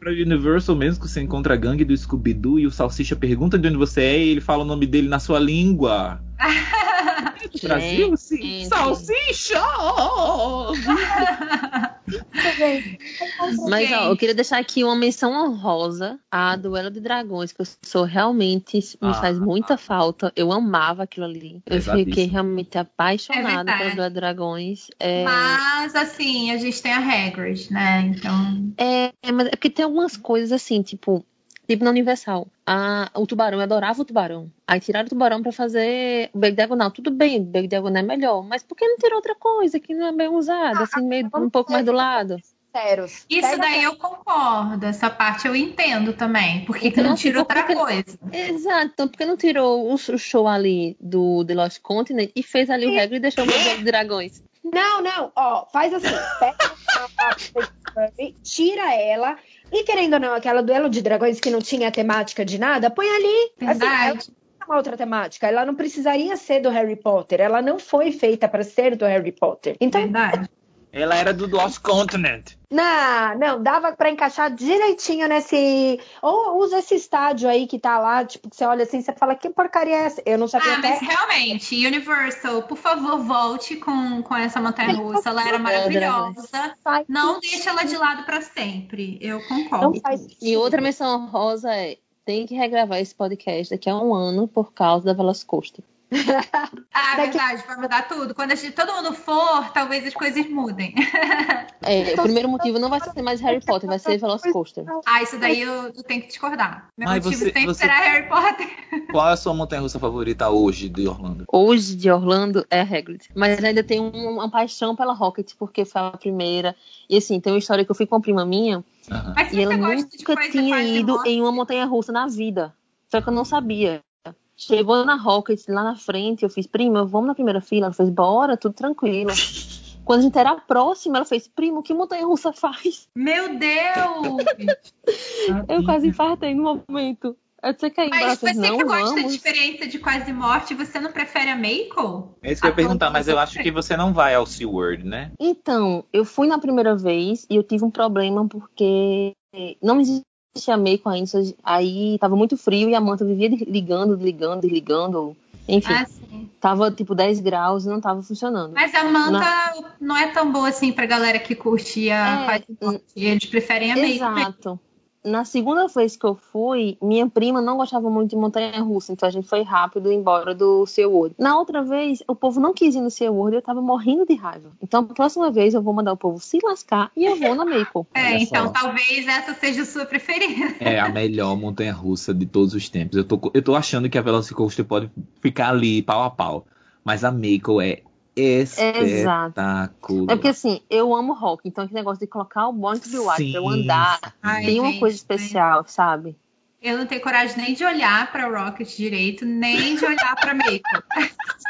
pra Universal mesmo, que você encontra a gangue do Scooby-Doo e o Salsicha pergunta de onde você é e ele fala o nome dele na sua língua. É Brasil? Sim. Salsicha! Mas ó, eu queria deixar aqui uma menção honrosa à Duelo de Dragões, que eu sou realmente me Ah. faz muita falta. Eu amava aquilo ali. Eu fiquei realmente É apaixonada verdade. pelo Duelo de Dragões. É, Mas, assim, a gente tem a Hagrid, né? Então. é, é, mas é porque tem algumas coisas assim, tipo, tipo na Universal. A, o tubarão, eu adorava o tubarão. Aí tiraram o tubarão pra fazer o Big Devil não. Tudo bem, o Big Devil não é melhor, mas por que não tirou outra coisa que não é bem usada, assim, meio, um pouco mais do lado? Sinceros. Isso Pega daí eu concordo, essa parte eu entendo também. Por que, que Então, não tira tipo, outra porque- coisa? Exato, então por que não tirou o, show ali do The Lost Continent e fez ali o Hagrid e deixou o Duelo de Dragões? Não, não, ó, faz assim, pega a Furry, tira ela, e querendo ou não, aquela duelo de dragões que não tinha temática de nada, põe ali. Assim, ela Verdade. tem uma outra temática, ela não precisaria ser do Harry Potter, ela não foi feita para ser do Harry Potter. Então, Verdade. Ela era do Lost Continent. não, não, dava pra encaixar direitinho nesse. Ou usa esse estádio aí que tá lá, tipo, que você olha assim, você fala, que porcaria é essa? Eu não sabia Ah, até. mas realmente, Universal, por favor, volte com, com essa montanha russa. Ela era maravilhosa. Não deixa ela de lado pra sempre. Eu concordo. E outra menção honrosa é: tem que regravar esse podcast daqui a um ano por causa da Velocicoaster. Ah, Daqui- verdade, vai mudar tudo. Quando a gente- todo mundo for, talvez as coisas mudem. É, o primeiro motivo não vai ser mais Harry Potter, vai ser Velocicoaster. Ah, isso daí eu, eu tenho que discordar. Meu Mas motivo você- sempre você- será Harry Potter. Qual é a sua montanha russa favorita hoje de Orlando? Hoje de Orlando é Hagrid, mas ainda tenho um- uma paixão pela Rocket porque foi a primeira. E assim, tem uma história que eu fui com uma prima minha e ela nunca tinha ido em uma montanha russa na vida. Só que eu não sabia. Chegou na Rocket lá na frente, eu fiz, prima, vamos na primeira fila. Ela fez, bora, tudo tranquilo. Quando a gente era próxima, ela fez, primo, que montanha russa faz? Meu Deus! Eu quase infartei no momento. Eu disse que aí, Mas você não que gosta vamos. de experiência de quase morte, você não prefere a Mako? É isso que eu ia perguntar, mas eu acho que você não vai ao SeaWorld, né? Então, eu fui na primeira vez e eu tive um problema porque não existia Mako ainda. Aí tava muito frio e a manta vivia ligando, desligando, desligando. Enfim, Ah, tava tipo 10 graus e não tava funcionando. Mas a manta não é tão boa assim pra galera que curte a É, morte. Eles preferem a Mako. Exato. Na segunda vez que eu fui, minha prima não gostava muito de montanha russa, então a gente foi rápido embora do SeaWorld. Na outra vez, o povo não quis ir no SeaWorld e eu tava morrendo de raiva. Então, a próxima vez eu vou mandar o povo se lascar e eu vou na Maple. É, então talvez essa seja a sua preferida. É a melhor montanha russa de todos os tempos. Eu tô, eu tô achando que a Velocicoaster pode ficar ali pau a pau. Mas a Mako é espetacular. É porque assim, eu amo rock, então aquele negócio de colocar o Born de White pra eu andar Ai, tem uma gente, coisa especial, sabe? Eu não tenho coragem nem de olhar pra Rocket direito, nem de olhar pra Mako.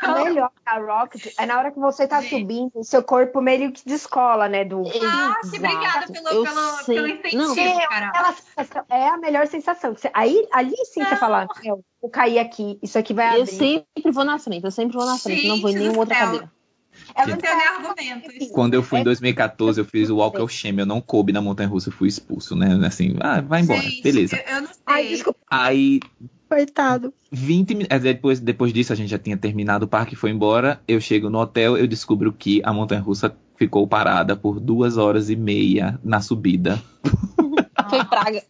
O melhor da Rocket é na hora que você tá subindo, o seu corpo meio que descola, né? Do... Ah, que obrigada Exato. pelo, Eu pelo, pelo incentivo, Não. É, é a melhor sensação. que você- aí, ali sim você fala, meu, vou cair aqui, isso aqui vai Eu abrir. sempre vou na frente, eu sempre vou na frente, não vou em Gente nenhuma outra cadeira. É Não tenho nem argumentos. Quando eu fui em É- 2014, eu fiz o Walk of Shame. Eu não coube na montanha russa, eu fui expulso, né? Assim, ah, vai embora. Gente, Beleza. Eu, eu não sei. Ai, desculpa, Aí, coitado. 20 min- é, depois, depois disso, a gente já tinha terminado o parque e foi embora. Eu chego no hotel, eu descubro que a montanha russa ficou parada por duas horas e meia na subida. Foi praga.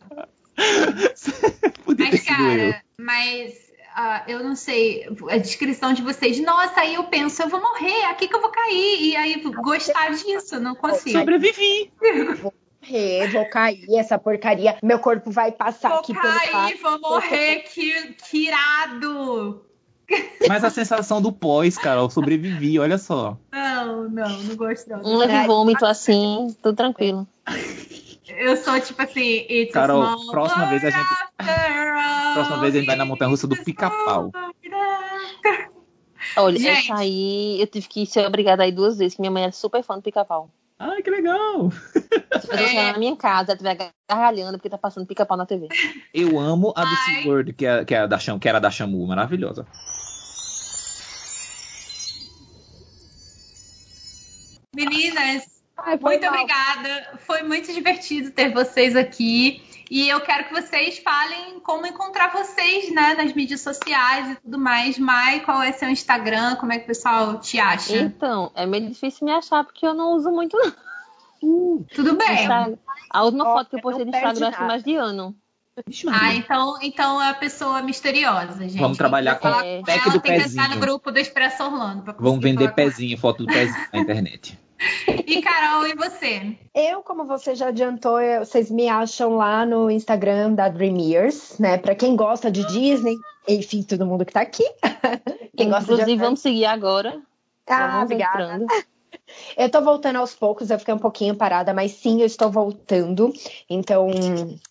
Podia ter Mas, sido eu. cara, mas ah, eu não sei, a descrição de vocês, nossa, aí eu penso, eu vou morrer, aqui que eu vou cair, e aí gostar disso, não consigo. Sobrevivi. Morrer, vou cair, essa porcaria. Meu corpo vai passar Vou aqui pelo cair, vou morrer, que, que irado! Mas a sensação do pós, cara, eu sobrevivi, olha só. Não, não, não gosto não. Um leve vômito assim, tudo tranquilo. Eu sou tipo assim, it's Carol, a small próxima vez a gente- after all, Próxima vez a gente vai na montanha russa do pica-pau. world. Olha, Gente. essa aí eu tive que ser obrigada a ir duas vezes, que minha mãe é super fã do pica-pau. Ai, que legal. Se eu na minha casa, ela estiver gargalhando porque tá passando pica-pau na TV. Eu amo a do Ai. SeaWorld, que, é, que, é a da Cham, que era da Chamu, maravilhosa. Meninas, Ai, foi muito mal. obrigada. Foi muito divertido ter vocês aqui. E eu quero que vocês falem como encontrar vocês, né, nas mídias sociais e tudo mais. Mai, qual é seu Instagram? Como é que o pessoal te acha? Então, é meio difícil me achar porque eu não uso muito. Não. Tudo bem. Instagram. A última Ó, foto que eu postei no Instagram acho mais de ano. Ah, então, então é a pessoa misteriosa, gente. Vamos trabalhar com o pack ela do tem que entrar pezinho. no grupo do Expresso Orlando. conseguir vender com pezinho, foto do pezinho na internet. E Carol, e você? Eu, como você já adiantou, eu- vocês me acham lá no Instagram da Dream Years, né? Pra quem gosta de Disney, enfim, todo mundo que tá aqui. Quem gosta Inclusive, de... vamos seguir agora. Ah, obrigada. entrando. Eu tô voltando aos poucos, eu fiquei um pouquinho parada, mas sim, eu estou voltando. Então,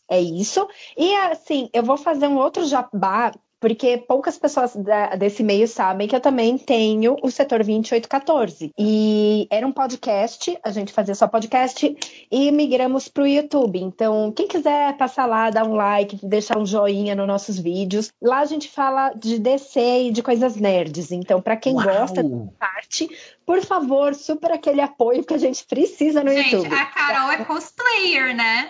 é isso. E assim, eu vou fazer um outro jabá, porque poucas pessoas da- desse meio sabem que eu também tenho o setor 2814. E era um podcast, a gente fazia só podcast e migramos pro YouTube. Então, quem quiser passar lá, dar um like, deixar um joinha nos nossos vídeos. Lá a gente fala de DC e de coisas nerds. Então, pra quem Uau! gosta parte, por favor, super aquele apoio que a gente precisa no Gente, YouTube. a Carol é cosplayer, né?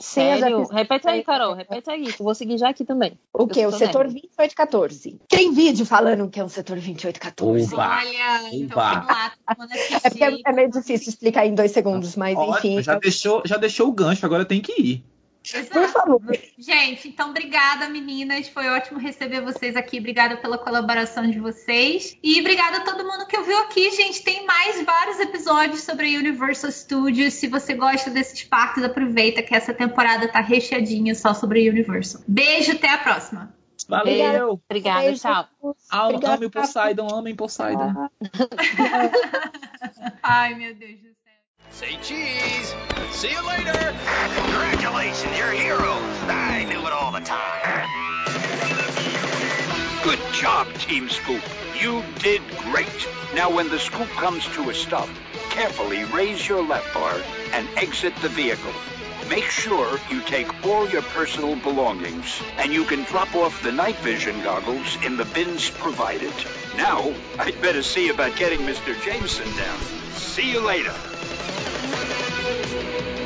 Sim, eu já Sério? Repete aí, Carol. Repete aí, que eu vou seguir já aqui também. O que? O setor nerd. 2814. Tem vídeo falando que é um setor 2814. Opa! Olha, então lá, É é meio difícil explicar em dois segundos, mas Ótimo, enfim. já, eu- deixou, já deixou o gancho, agora tem que ir. Exato. Por favor. Gente, então obrigada, meninas. Foi ótimo receber vocês aqui. Obrigada pela colaboração de vocês. E obrigada a todo mundo que ouviu aqui, gente. Tem mais vários episódios sobre a Universal Studios. Se você gosta desses parques, aproveita que essa temporada tá recheadinha só sobre a Universal. Beijo, até a próxima. Valeu! Obrigada, Beijo. tchau. Am- Obrigada. Ame o Poseidon, amem Poseidon. Ai, meu Deus. Say cheese. See you later. Congratulations, you're heroes. I knew it all the time. Good job, Team Scoop. You did great. Now, when the scoop comes to a stop, carefully raise your left bar and exit the vehicle. Make sure you take all your personal belongings, and you can drop off the night vision goggles in the bins provided. Now, I'd better see about getting Mr. Jameson down. See you later. Thank you.